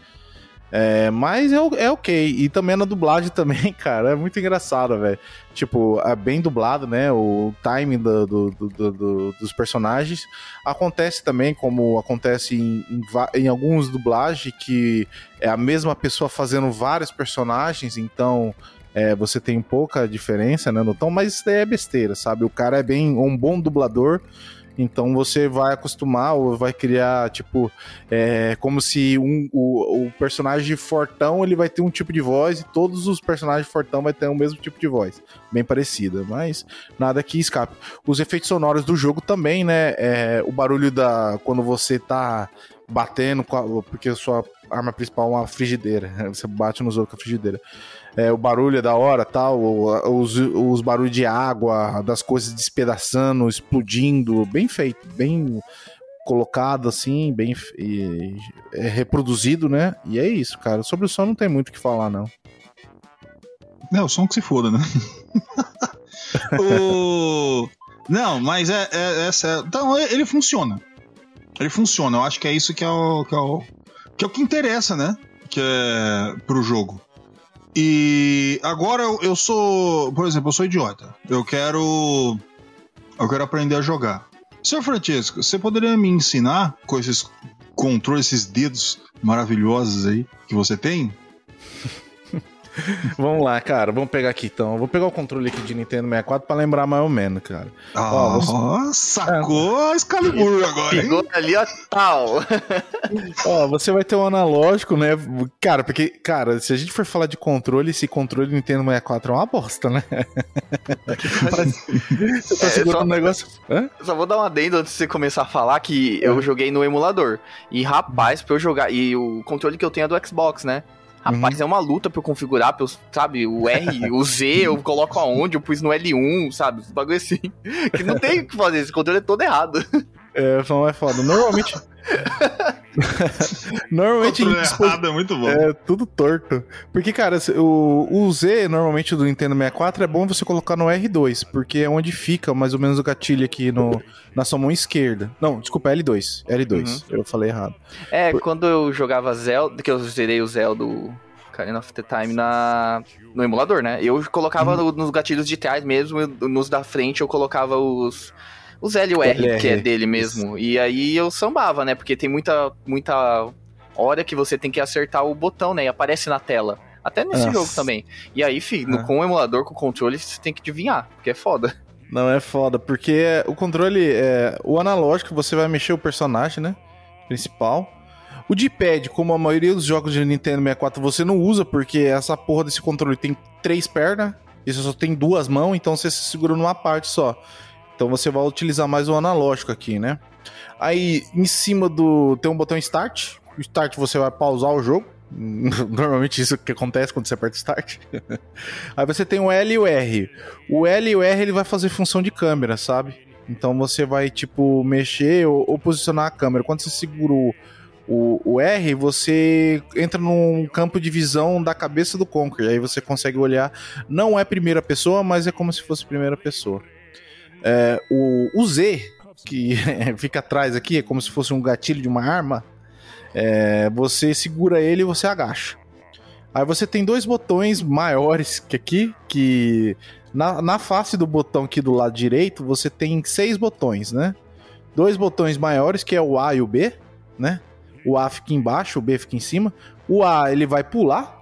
É, mas é, é ok. E também na dublagem também, cara, é muito engraçado, velho. Tipo, é bem dublado, né? O timing do- do- do- do- do- dos personagens. Acontece também, como acontece em, em, em alguns dublagens, que é a mesma pessoa fazendo vários personagens, então é, você tem pouca diferença né, no tom, mas isso daí é besteira, sabe? O cara é bem um bom dublador. Então você vai acostumar ou vai criar, tipo, é, como se um, o, o personagem fortão ele vai ter um tipo de voz e todos os personagens fortão vai ter o mesmo tipo de voz. Bem parecida, mas nada que escape. Os efeitos sonoros do jogo também, né? é, o barulho da. Quando você tá batendo, porque a sua arma principal é uma frigideira. Você bate nos outros com a frigideira. É, o barulho é da hora, tal, os, os barulhos de água, das coisas despedaçando, explodindo, bem feito, bem colocado assim, bem e- é reproduzido, né? E é isso, cara. Sobre o som não tem muito o que falar, não. É, o som que se foda, né? o... Não, mas é, é, é. Então, ele ele funciona. Ele funciona. Eu acho que é isso que é o que é o que, é o que interessa, né? Que é pro jogo. E agora eu, eu sou, por exemplo, eu sou idiota. Eu quero eu quero aprender a jogar. Senhor Francisco, você poderia me ensinar com esses controles, esses dedos maravilhosos aí que você tem? Vamos lá, cara. Vamos pegar aqui então. Eu Vou pegar o controle aqui de Nintendo 64 pra lembrar mais ou menos, cara. Ah, Ó, você- sacou a Excalibur agora, hein? Pegou ali, ó, tal. Ó, você vai ter um analógico, né? Cara, porque, cara, se a gente for falar de controle, esse controle Nintendo 64 é uma bosta, né? Você tá É, segurando só- um negócio. Hã? Só vou dar um adendo antes de você começar a falar que eu joguei no emulador. E rapaz, pra eu jogar. E o controle que eu tenho é do Xbox, né? Rapaz, é uma luta pra eu configurar, pra eu, sabe, o R, o Z, eu coloco aonde, eu pus no L1, sabe? Esse bagulho assim. Que não tem o que fazer, esse controle é todo errado. É, não é foda. Normalmente. Normalmente dispo- errado é muito bom. É, tudo torto. Porque, cara, o, o Z, normalmente do Nintendo 64, é bom você colocar no R2, porque é onde fica mais ou menos o gatilho aqui no, na sua mão esquerda. Não, desculpa, L2. L2. Eu falei errado. É, Por- quando eu jogava Zelda, que eu zerei o Zelda do Ocarina of the Time na, no emulador, né? Eu colocava Uhum. no- nos gatilhos de trás mesmo, nos da frente eu colocava os, os L e o R, LR, que é dele mesmo. E aí eu sambava, né? Porque tem muita, muita hora que você tem que acertar o botão, né? E aparece na tela. Até nesse Nossa. jogo também. E aí, fi, no- Ah. com o emulador, com o controle, você tem que adivinhar, porque é foda. Não, é foda, porque o controle, é, o analógico, você vai mexer o personagem, né? Principal. O D-pad, como a maioria dos jogos de Nintendo 64, você não usa, porque essa porra desse controle tem três pernas, e você só tem duas mãos, então você se segura numa parte só. Então você vai utilizar mais o analógico aqui, né? Aí, em cima do... tem um botão Start. Start você vai pausar o jogo. Normalmente isso que acontece quando você aperta Start. Aí você tem o L e o R. O L e o R ele vai fazer função de câmera, sabe? Então você vai, tipo, mexer ou, ou posicionar a câmera. Quando você segura o, o, o R, você entra num campo de visão da cabeça do Conker. Aí você consegue olhar. Não é primeira pessoa, mas é como se fosse primeira pessoa. É, o, o Z, que fica atrás aqui, é como se fosse um gatilho de uma arma. É, você segura ele e você agacha. Aí você tem dois botões maiores que aqui, que na, na face do botão aqui do lado direito, você tem seis botões, né? Dois botões maiores, que é o A e o B, né? O A fica embaixo, o B fica em cima. O A, ele vai pular,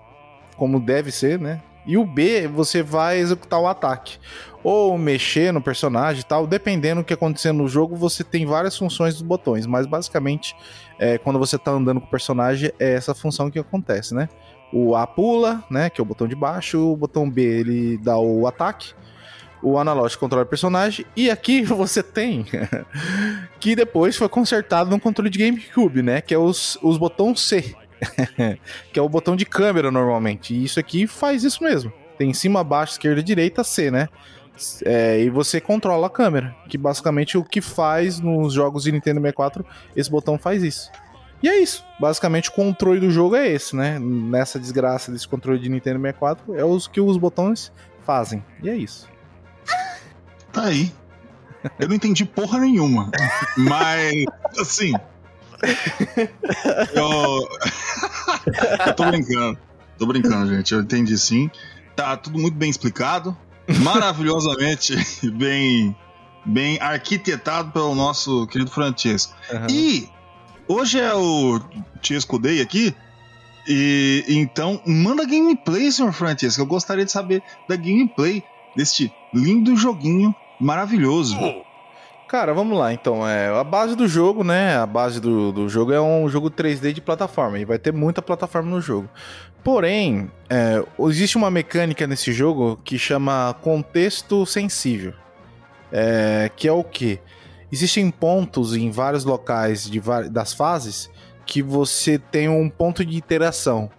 como deve ser, né? E o B, você vai executar o ataque. Ou mexer no personagem e tal, dependendo do que acontecer no jogo, você tem várias funções dos botões, mas basicamente, é, quando você tá andando com o personagem, é essa função que acontece, né? O A pula, né? Que é o botão de baixo. O botão B ele dá o ataque. O analógico controla o personagem. E aqui você tem que depois foi consertado no controle de GameCube, né? Que é os, os botões C. que é o botão de câmera normalmente. E isso aqui faz isso mesmo. Tem em cima, baixo, esquerda, direita, C, né? É, e você controla a câmera. Que basicamente o que faz nos jogos de Nintendo 64, esse botão faz isso. E é isso. Basicamente o controle do jogo é esse, né? Nessa desgraça desse controle de Nintendo 64, é os que os botões fazem. E é isso. Tá aí. Eu não entendi porra nenhuma. Mas, assim. Eu. eu tô brincando. Tô brincando, gente. Eu entendi sim. Tá tudo muito bem explicado. Maravilhosamente bem, bem arquitetado pelo nosso querido Francesco. Uhum. E hoje é o Tiesco Day aqui. E então, manda gameplay, senhor Francesco. Eu gostaria de saber da gameplay deste lindo joguinho maravilhoso. Cara, vamos lá então. É, a base do jogo, né? A base do, do jogo é um jogo 3D de plataforma. E vai ter muita plataforma no jogo. Porém, é, existe uma mecânica nesse jogo que chama contexto sensível. É, que é o que? Existem pontos em vários locais de, das fases que você tem um ponto de interação.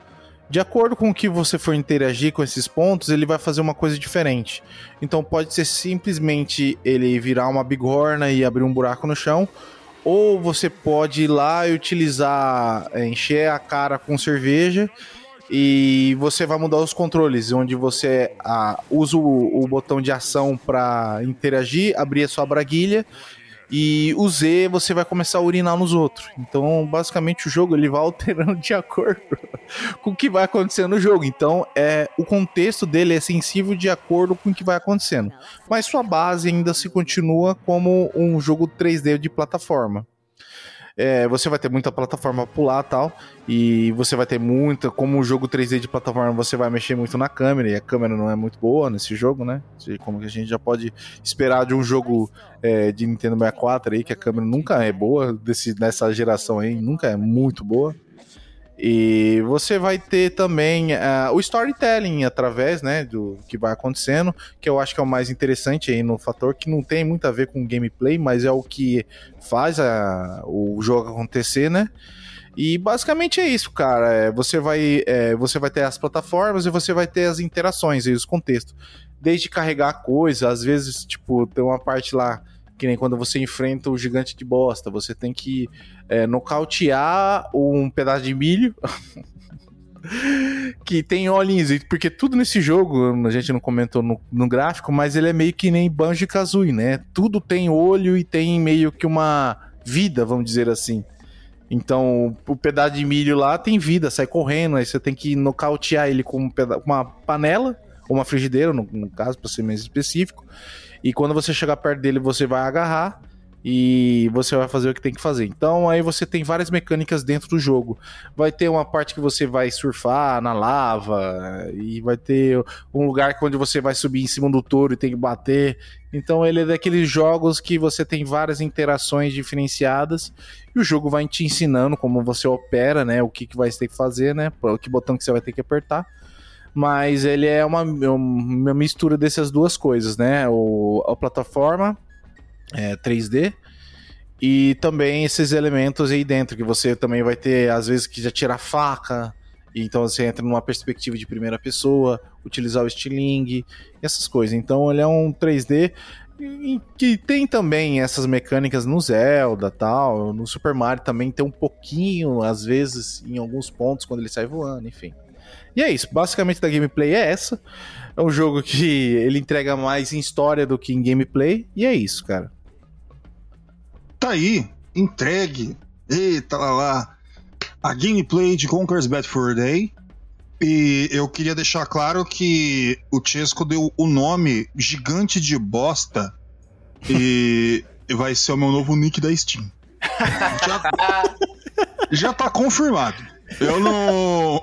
De acordo com o que você for interagir com esses pontos, ele vai fazer uma coisa diferente. Então pode ser simplesmente ele virar uma bigorna e abrir um buraco no chão, ou você pode ir lá e utilizar, é, encher a cara com cerveja e você vai mudar os controles, onde você ah, usa o, o botão de ação para interagir, abrir a sua braguilha e o Z você vai começar a urinar nos outros. Então, basicamente, o jogo ele vai alterando de acordo com o que vai acontecendo no jogo. Então, é o contexto dele é sensível de acordo com o que vai acontecendo. Mas sua base ainda se continua como um jogo 3D de plataforma. É, você vai ter muita plataforma pular tal. E você vai ter muita. Como o jogo 3D de plataforma, você vai mexer muito na câmera. E a câmera não é muito boa nesse jogo, né? Como que a gente já pode esperar de um jogo é, de Nintendo 64 aí, que a câmera nunca é boa. Desse, nessa geração aí, nunca é muito boa. E você vai ter também uh, o storytelling através, né, do que vai acontecendo, que eu acho que é o mais interessante aí no fator, que não tem muito a ver com gameplay, mas é o que faz a, o jogo acontecer, né? E basicamente é isso, cara. É, você, vai, é, você vai ter as plataformas e você vai ter as interações e os contextos. Desde carregar coisa, às vezes, tipo, tem uma parte lá Que nem quando você enfrenta o gigante de bosta, você tem que é, nocautear um pedaço de milho. que tem olhinhos, porque tudo nesse jogo, a gente não comentou no, no gráfico, mas ele é meio que nem Banjo Kazooie, né? Tudo tem olho e tem meio que uma vida, vamos dizer assim. Então, o pedaço de milho lá tem vida, sai correndo, aí você tem que nocautear ele com um uma panela, ou uma frigideira, no, no caso, para ser mais específico. E quando você chegar perto dele, você vai agarrar e você vai fazer o que tem que fazer. Então aí você tem várias mecânicas dentro do jogo. Vai ter uma parte que você vai surfar na lava e vai ter um lugar onde você vai subir em cima do touro e tem que bater. Então ele é daqueles jogos que você tem várias interações diferenciadas e o jogo vai te ensinando como você opera, né, o que que vai ter que fazer, né, que botão que você vai ter que apertar mas ele é uma, uma mistura dessas duas coisas, né? O, a plataforma é, 3D. E também esses elementos aí dentro, que você também vai ter, às vezes, que já tirar faca, então você entra numa perspectiva de primeira pessoa, utilizar o estilingue, essas coisas. Então ele é um 3D que tem também essas mecânicas no Zelda tal, no Super Mario também tem um pouquinho, às vezes, em alguns pontos, quando ele sai voando, enfim. E é isso, basicamente da gameplay é essa. É um jogo que ele entrega mais em história do que em gameplay, e é isso, cara. Tá aí, entregue. Eita lá lá. A gameplay de Conker's Bad for Day. E eu queria deixar claro que o Chesco deu o nome Gigante de Bosta e vai ser o meu novo nick da Steam. Já, já tá confirmado. Eu não.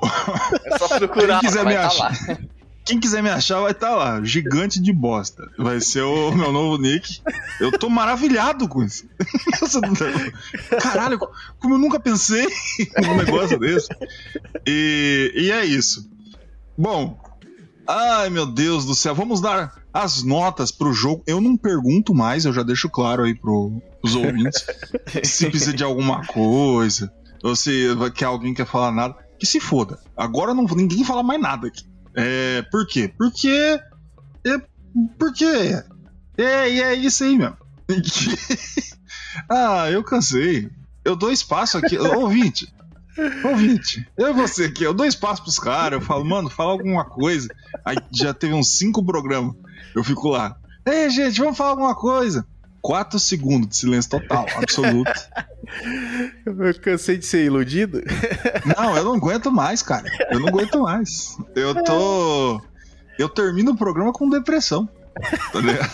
É só procurar, Quem quiser me tá achar. Quem quiser me achar vai estar lá. Gigante de bosta. Vai ser o meu novo nick. Eu tô maravilhado com isso. Tá- Caralho, como eu nunca pensei num negócio desse. E, e é isso. Bom. Ai, meu Deus do céu. Vamos dar as notas pro jogo. Eu não pergunto mais, eu já deixo claro aí pro, pros ouvintes. se precisa de alguma coisa. Ou se quer alguém quer falar nada. Que se foda. Agora não, ninguém fala mais nada aqui. É, por quê? Porque. É, porque. É, é isso aí mesmo. ah, eu cansei. Eu dou espaço aqui. Ouvinte. Ouvinte. Eu e você aqui, eu dou espaço pros caras. Eu falo, mano, fala alguma coisa. Aí já teve uns cinco programas. Eu fico lá. Ei, gente, vamos falar alguma coisa. Quatro segundos de silêncio total, absoluto. Eu cansei de ser iludido. Não, eu não aguento mais, cara. Eu não aguento mais. Eu tô. Eu termino o programa com depressão. Tá ligado?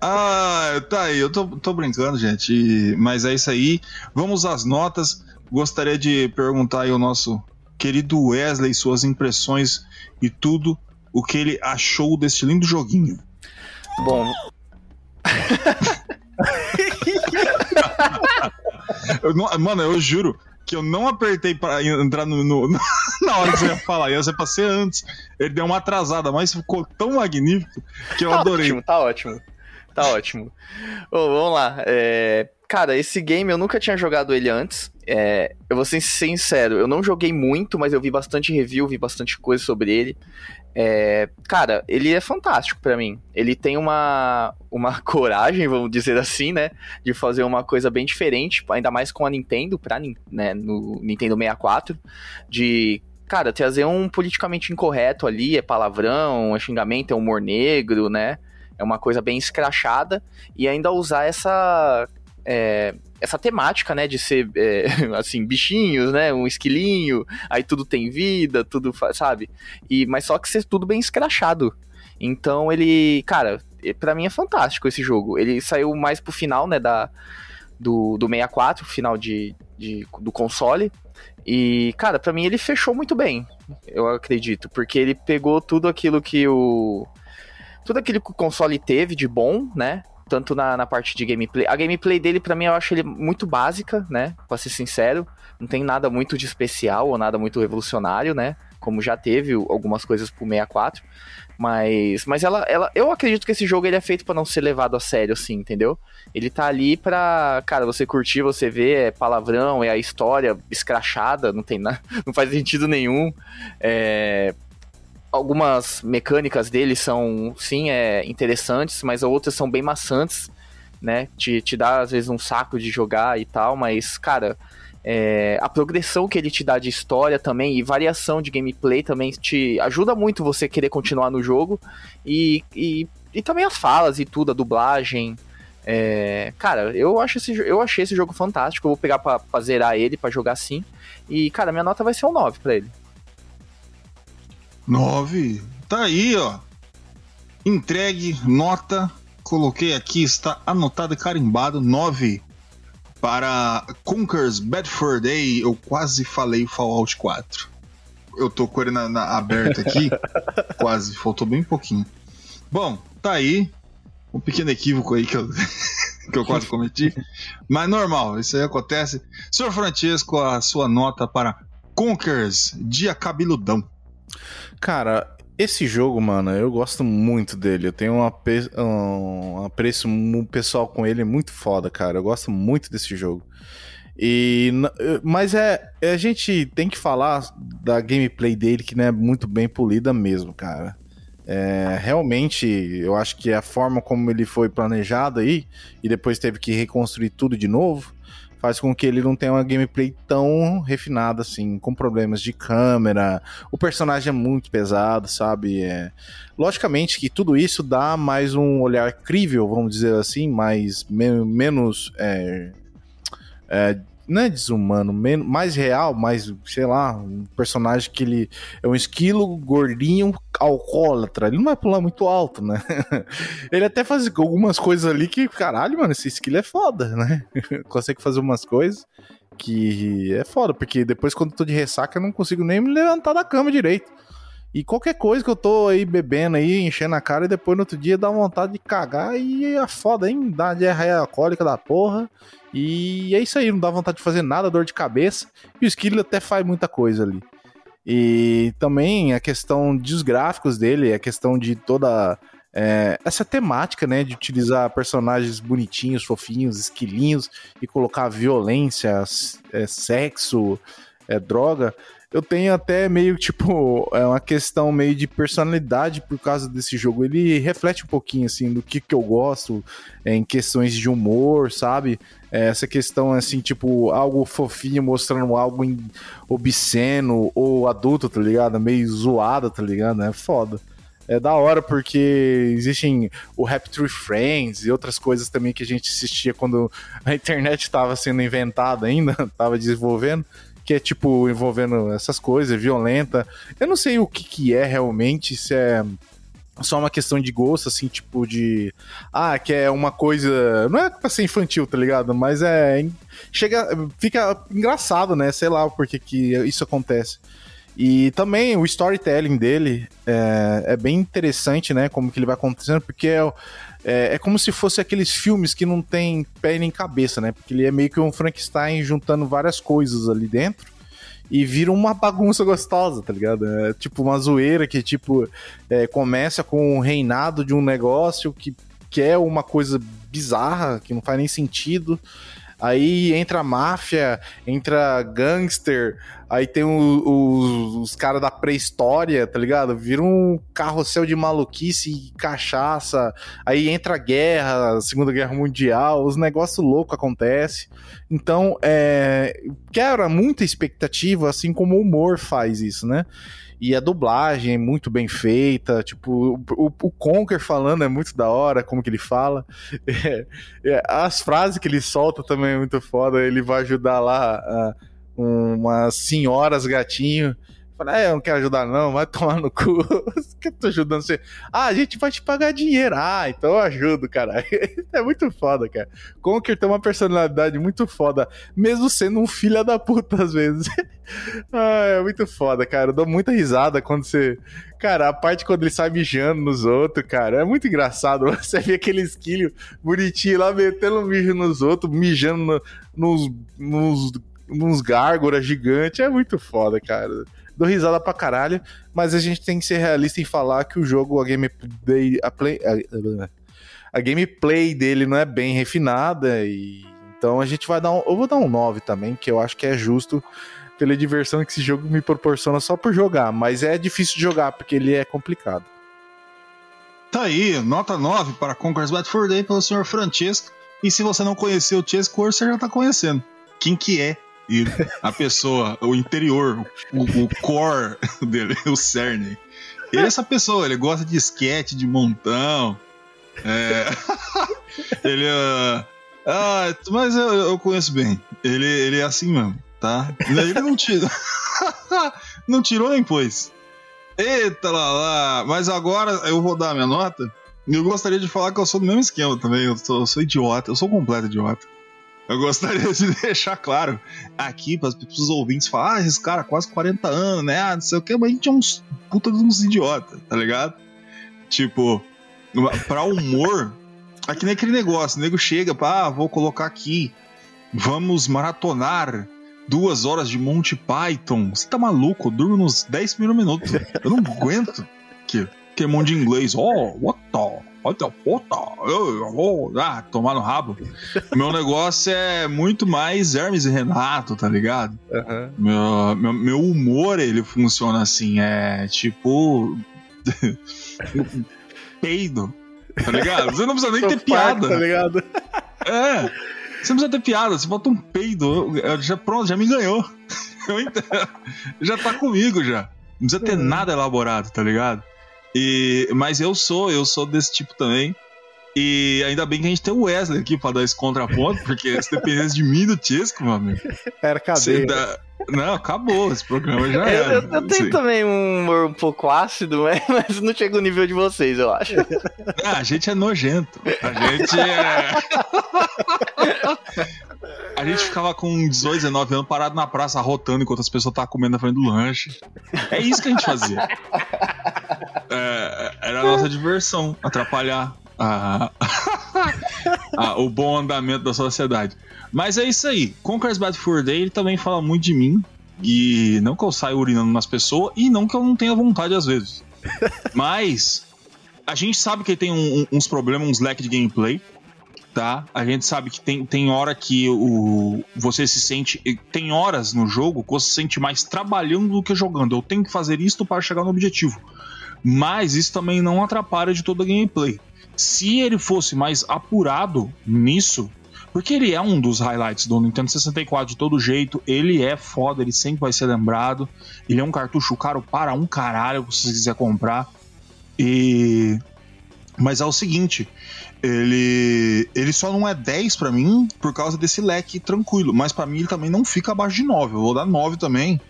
Ah, tá aí. Eu tô, tô brincando, gente. E- Mas é isso aí. Vamos às notas. Gostaria de perguntar aí ao nosso querido Wesley suas impressões e tudo o que ele achou deste lindo joguinho. Bom, Eu não- mano, eu juro que eu não apertei pra entrar no, no- na hora que você ia falar. Ia ser pra ser antes. Ele deu uma atrasada, mas ficou tão magnífico que eu tá adorei. ótimo, tá ótimo. Tá ótimo. Ô, vamos lá. é, Cara, esse game eu nunca tinha jogado ele antes. É, Eu vou ser sincero, eu não joguei muito, mas eu vi bastante review, vi bastante coisa sobre ele. É, Cara, ele é fantástico pra mim. Ele tem uma, uma coragem, vamos dizer assim, né? De fazer uma coisa bem diferente, ainda mais com a Nintendo, pra, né, no Nintendo 64. De cara, trazer um politicamente incorreto ali, é palavrão, é xingamento, é humor negro, né? É uma coisa bem escrachada. E ainda usar essa. É, essa temática, né, de ser, é, assim, bichinhos, né, um esquilinho, aí tudo tem vida, tudo, sabe? E, mas só que ser tudo bem escrachado. Então ele, cara, e- pra mim é fantástico esse jogo. Ele saiu mais pro final, né, da, do, do 64, final de, de, do console. E, cara, pra mim ele fechou muito bem, eu acredito, porque ele pegou tudo aquilo que o. Tudo aquilo que o console teve de bom, né? Tanto na, na parte de gameplay. A gameplay dele, pra mim, eu acho ele muito básica, né? Pra ser sincero. Não tem nada muito de especial ou nada muito revolucionário, né? Como já teve algumas coisas pro 64. Mas, mas ela, ela, eu acredito que esse jogo ele é feito pra não ser levado a sério, assim, entendeu? Ele tá ali pra, cara, você curtir, você ver, é palavrão, é a história escrachada, não tem nada, não faz sentido nenhum. É, algumas mecânicas dele são, sim, é, interessantes, mas outras são bem maçantes, né? Te, te dá, às vezes, um saco de jogar e tal, mas, cara, é, a progressão que ele te dá de história também e variação de gameplay também te ajuda muito você querer continuar no jogo. E, e, e também as falas e tudo, a dublagem. É, cara, eu, acho esse, eu achei esse jogo fantástico. Eu vou pegar pra, pra zerar ele, pra jogar sim. E, cara, minha nota vai ser um 9 pra ele. 9. Tá aí, ó. Entregue, nota. Coloquei aqui, está anotado e carimbado. 9 para Conkers Bedford. Ei, eu quase falei Fallout 4. Eu tô com ele na, na aberta aqui. quase, faltou bem pouquinho. Bom, tá aí. Um pequeno equívoco aí que eu, que eu quase cometi. Mas normal, isso aí acontece. Senhor Francesco, a sua nota para Conkers Dia Cabeludão. Cara, esse jogo, mano, eu gosto muito dele. Eu tenho um, ape- um apreço pessoal com ele muito foda, cara. Eu gosto muito desse jogo. E, mas é, é, a gente tem que falar da gameplay dele que não é muito bem polida mesmo, cara. É, realmente, eu acho que a forma como ele foi planejado aí e depois teve que reconstruir tudo de novo faz com que ele não tenha uma gameplay tão refinada assim, com problemas de câmera. O personagem é muito pesado, sabe? É... Logicamente que tudo isso dá mais um olhar crível, vamos dizer assim, mais me- menos é, é, não é desumano, men- mais real, mais, sei lá, um personagem que ele é um esquilo gordinho alcoólatra. Ele não vai pular muito alto, né? ele até faz algumas coisas ali que, caralho, mano, esse esquilo é foda, né? Consegue fazer umas coisas que é foda, porque depois quando eu tô de ressaca eu não consigo nem me levantar da cama direito. E qualquer coisa que eu tô aí bebendo aí, enchendo a cara, e depois no outro dia dá vontade de cagar e é foda, hein? Dá diarreia alcoólica da porra. E é isso aí, não dá vontade de fazer nada, dor de cabeça. E o Skill até faz muita coisa ali. E também a questão dos gráficos dele, a questão de toda é, essa temática, né, de utilizar personagens bonitinhos, fofinhos, esquilinhos e colocar violência, é, sexo, é, droga. Eu tenho até meio tipo é uma questão meio de personalidade por causa desse jogo. Ele reflete um pouquinho assim do que, que eu gosto é, em questões de humor, sabe? É, essa questão assim, tipo, algo fofinho mostrando algo obsceno ou adulto, tá ligado? Meio zoado, tá ligado? É foda. É da hora porque existem o Happy Tree Friends e outras coisas também que a gente assistia quando a internet estava sendo inventada ainda, tava desenvolvendo, que é tipo envolvendo essas coisas, violenta. Eu não sei o que que é realmente, se é só uma questão de gosto, assim, tipo de. Ah, que é uma coisa. Não é pra ser infantil, tá ligado? Mas é. Chega. Fica engraçado, né? Sei lá por que que isso acontece. E também o storytelling dele é, é bem interessante, né? Como que ele vai acontecendo, porque é, é, é como se fosse aqueles filmes que não tem pé nem cabeça, né? Porque ele é meio que um Frankenstein juntando várias coisas ali dentro e vira uma bagunça gostosa, tá ligado? É tipo uma zoeira que, tipo, é, começa com o reinado de um negócio que, que é uma coisa bizarra, que não faz nem sentido. Aí entra máfia, entra gangster, aí tem o- o- os caras da pré-história, tá ligado? Vira um carrossel de maluquice e cachaça. Aí entra a guerra, Segunda Guerra Mundial, os negócios loucos acontecem. Então, é, quebra muita expectativa, assim como o humor faz isso, né? E a dublagem é muito bem feita, tipo, o, o Conker falando é muito da hora, como que ele fala. É, é, as frases que ele solta também é muito foda. Ele vai ajudar lá ah, umas senhoras gatinho. Fala, é, eu não quero ajudar, não, vai tomar no cu. que eu tô ajudando você? Ah, a gente vai te pagar dinheiro. Ah, então eu ajudo, cara. é muito foda, cara. Conker tem uma personalidade muito foda, mesmo sendo um filho da puta às vezes. ah, é muito foda, cara. Eu dou muita risada quando você. Cara, a parte quando ele sai mijando nos outros, cara, é muito engraçado. Você vê aquele esquilho bonitinho lá metendo mijo nos outros, mijando no- nos, nos, nos gárgoras gigantes. É muito foda, cara. Dou risada pra caralho, mas a gente tem que ser realista em falar que o jogo, a gameplay. A, play, a, a gameplay dele não é bem refinada e. Então a gente vai dar um. Eu vou dar um 9 também, que eu acho que é justo pela diversão que esse jogo me proporciona só por jogar, mas é difícil de jogar porque ele é complicado. Tá aí, nota 9 para Conquer's Bad for Day pelo senhor Francesco. E se você não conheceu o Chesco, você já tá conhecendo. Quem que é ele? A pessoa, o interior, o, o core dele, o cerne. Ele é essa pessoa, ele gosta de esquete, de montão. É... ele é. Ah, mas eu, eu conheço bem. Ele, ele é assim mesmo, tá? Ele não tirou. não tirou nem pôs. Eita lá lá. Mas agora eu vou dar a minha nota. E eu gostaria de falar que eu sou do mesmo esquema também. Eu sou, eu sou idiota, eu sou completo idiota. Eu gostaria de deixar claro aqui para os ouvintes falar: ah, esses caras quase 40 anos, né? Ah, não sei o que, mas a gente é uns puta de uns idiotas, tá ligado? Tipo, pra humor, aqui nem aquele negócio: o nego chega, pá, ah, vou colocar aqui, vamos maratonar duas horas de Monty Python. Você tá maluco? Eu durmo nos 10 primeiros minutos. Eu não aguento. Que, que monte de inglês. Oh, what the? The puta? Oh, ah, tomar no rabo. meu negócio é muito mais Hermes e Renato, tá ligado? Uhum. Meu, meu, meu humor, ele funciona assim. É tipo. peido. Tá ligado? Você não precisa nem ter piada. Tá ligado? É. Você não precisa ter piada, você bota um peido, já pronto, já me ganhou. já tá comigo já. Não precisa ter uhum. nada elaborado, tá ligado? E, mas eu sou, eu sou desse tipo também. E ainda bem que a gente tem o Wesley aqui pra dar esse contraponto, porque se dependesse de mim do Tisco, meu amigo. Era cadeia. Dá... Não, acabou, esse programa já era. Eu, eu tenho também um humor um pouco ácido, mas não chega no nível de vocês, eu acho. Ah, a gente é nojento. A gente é. A gente ficava com 18, 19 anos parado na praça rotando enquanto as pessoas estavam comendo na frente do lanche. É isso que a gente fazia. É, era a nossa diversão, atrapalhar a, a, o bom andamento da sociedade. Mas é isso aí. Conquer's Bad Fur Day ele também fala muito de mim. E não que eu saia urinando nas pessoas, e não que eu não tenha vontade às vezes. Mas a gente sabe que ele tem um, uns problemas, uns leques de gameplay tá? A gente sabe que tem, tem hora que o, você se sente. Tem horas no jogo que você se sente mais trabalhando do que jogando. Eu tenho que fazer isto para chegar no objetivo. Mas isso também não atrapalha de toda a gameplay. Se ele fosse mais apurado nisso, porque ele é um dos highlights do Nintendo 64 de todo jeito, ele é foda, ele sempre vai ser lembrado. Ele é um cartucho caro para um caralho, se você quiser comprar. E mas é o seguinte, ele ele só não é 10 para mim por causa desse leque tranquilo, mas para mim ele também não fica abaixo de 9. Eu vou dar 9 também,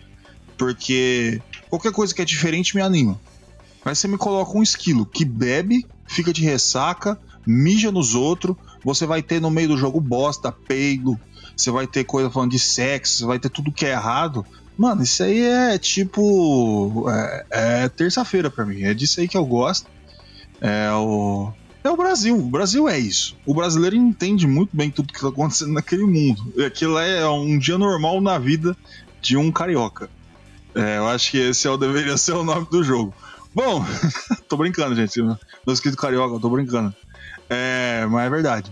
porque qualquer coisa que é diferente me anima. Mas você me coloca um esquilo que bebe, fica de ressaca, mija nos outros, você vai ter no meio do jogo bosta, peido, você vai ter coisa falando de sexo, você vai ter tudo que é errado. Mano, isso aí é tipo. É, é terça-feira para mim. É disso aí que eu gosto. É o. É o Brasil. O Brasil é isso. O brasileiro entende muito bem tudo que está acontecendo naquele mundo. Aquilo é um dia normal na vida de um carioca. É, eu acho que esse é o, deveria ser o nome do jogo. Bom, tô brincando, gente. Meu escrito carioca, tô brincando. É, mas é verdade.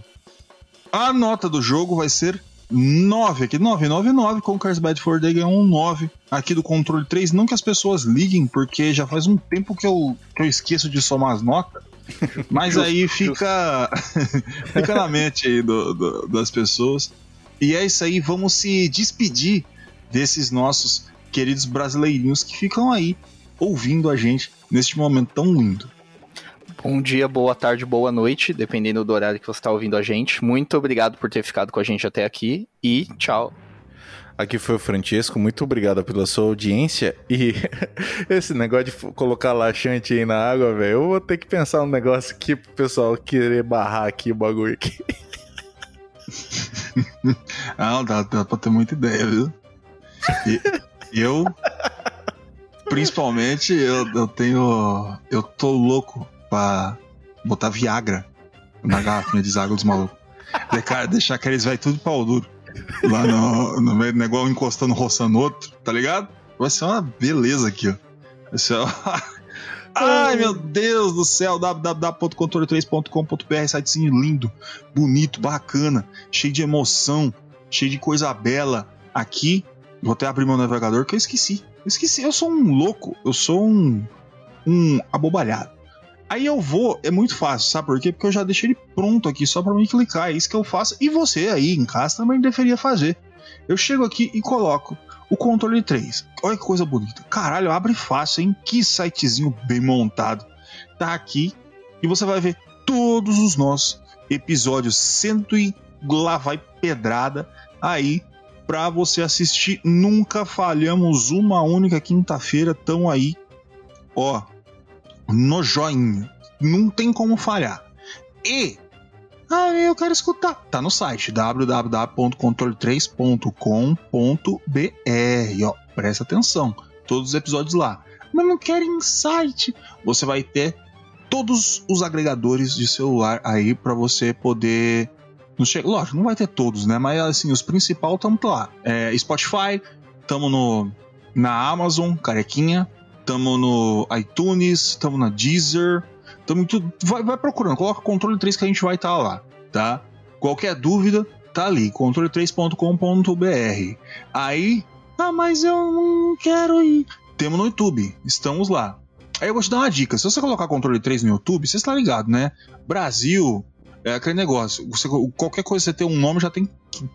A nota do jogo vai ser 9 aqui, 999 com Cars Bad for Day ganhou um 9 aqui do controle 3. Não que as pessoas liguem, porque já faz um tempo que eu, que eu esqueço de somar as notas. Mas aí fica, fica na mente aí do, do, das pessoas. E é isso aí, vamos se despedir desses nossos queridos brasileirinhos que ficam aí ouvindo a gente neste momento tão lindo. Bom dia, boa tarde, boa noite, dependendo do horário que você está ouvindo a gente. Muito obrigado por ter ficado com a gente até aqui e tchau. Aqui foi o Francesco, muito obrigado pela sua audiência. E esse negócio de colocar laxante aí na água, velho, eu vou ter que pensar um negócio aqui pro pessoal querer barrar aqui o bagulho aqui. ah, dá, dá pra ter muita ideia, viu? E, eu, principalmente, eu, eu tenho. Eu tô louco pra botar Viagra na garrafinha de água dos malucos. deixar que eles vai tudo pau duro. Lá no, no meio do negócio, encostando, roçando outro, tá ligado? Vai ser uma beleza aqui, ó. Vai ser uma... Ai, meu Deus do céu, www.controle3.com.br, sitezinho lindo, bonito, bacana, cheio de emoção, cheio de coisa bela. Aqui Vou até abrir meu navegador que eu esqueci. Eu esqueci, eu sou um louco, eu sou um. um abobalhado. Aí eu vou, é muito fácil, sabe por quê? Porque eu já deixei ele pronto aqui só para mim clicar, é isso que eu faço. E você aí em casa também deveria fazer. Eu chego aqui e coloco o controle 3. Olha que coisa bonita. Caralho, abre fácil, hein? Que sitezinho bem montado. Tá aqui e você vai ver todos os nossos episódios, cento e lá vai pedrada aí para você assistir. Nunca falhamos uma única quinta-feira, tão aí, ó, no joinha. Não tem como falhar. E ah, eu quero escutar. Tá no site www.controle3.com.br. Ó, presta atenção. Todos os episódios lá. Mas não quero em site. Você vai ter todos os agregadores de celular aí para você poder. Lógico, não vai ter todos, né? Mas assim, os principais estão lá. É, Spotify, tamo no na Amazon, carequinha, tamo no iTunes, tamo na Deezer, tamo tudo. Vai, vai procurando, coloca controle 3 que a gente vai estar tá lá, tá? Qualquer dúvida, tá ali, controle3.com.br. Aí, ah, mas eu não quero ir. Temos no YouTube, estamos lá. Aí eu vou te dar uma dica: se você colocar controle 3 no YouTube, você está ligado, né? Brasil, é aquele negócio. Você, qualquer coisa você tem um nome já tem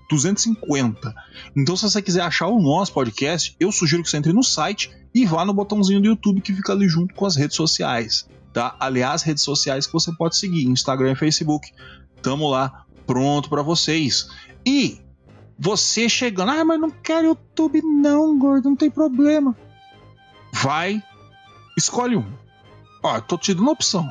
250. Então, se você quiser achar o nosso podcast, eu sugiro que você entre no site e vá no botãozinho do YouTube que fica ali junto com as redes sociais. Tá? Aliás, redes sociais que você pode seguir: Instagram e Facebook. Tamo lá, pronto para vocês. E você chegando, ah, mas não quero YouTube, não, gordo, não tem problema. Vai, escolhe um. Ó, tô te dando opção.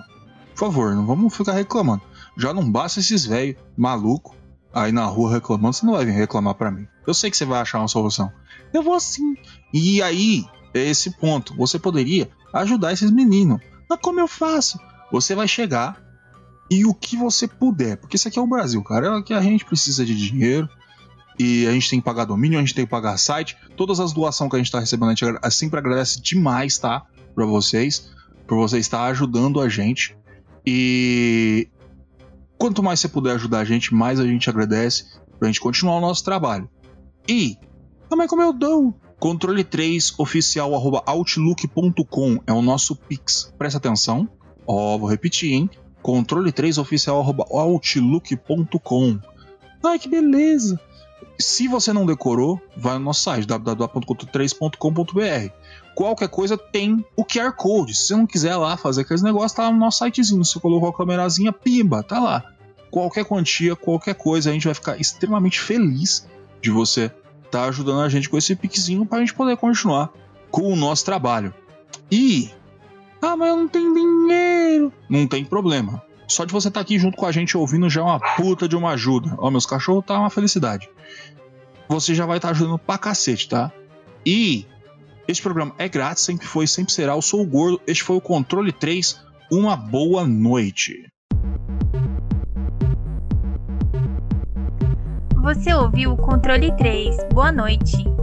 Por favor, não vamos ficar reclamando. Já não basta esses velhos maluco aí na rua reclamando, você não vai vir reclamar para mim. Eu sei que você vai achar uma solução. Eu vou sim. E aí, é esse ponto. Você poderia ajudar esses meninos. Mas como eu faço? Você vai chegar e o que você puder, porque isso aqui é o Brasil, cara. Aqui a gente precisa de dinheiro e a gente tem que pagar domínio, a gente tem que pagar site. Todas as doações que a gente está recebendo, a gente sempre agradece demais, tá? Para vocês, por você estar ajudando a gente. E Quanto mais você puder ajudar a gente, mais a gente agradece pra gente continuar o nosso trabalho. E, também como eu dou? Controle 3 oficial outlook.com é o nosso Pix. Presta atenção. Ó, vou repetir, hein? Controle 3 oficial outlook.com. Ai, que beleza! Se você não decorou, vai no nosso site www.controle3.com.br. Qualquer coisa tem o QR Code. Se você não quiser lá fazer aqueles negócios, tá lá no nosso sitezinho. Você colocou a câmerazinha, pimba, tá lá. Qualquer quantia, qualquer coisa, a gente vai ficar extremamente feliz de você estar tá ajudando a gente com esse piquezinho para a gente poder continuar com o nosso trabalho. E. Ah, mas eu não tenho dinheiro. Não tem problema. Só de você estar tá aqui junto com a gente ouvindo já é uma puta de uma ajuda. Ó, meus cachorros tá uma felicidade. Você já vai estar tá ajudando pra cacete, tá? E este programa é grátis, sempre foi, sempre será. Eu sou o Gordo, este foi o Controle 3. Uma boa noite. Você ouviu o Controle 3. Boa noite.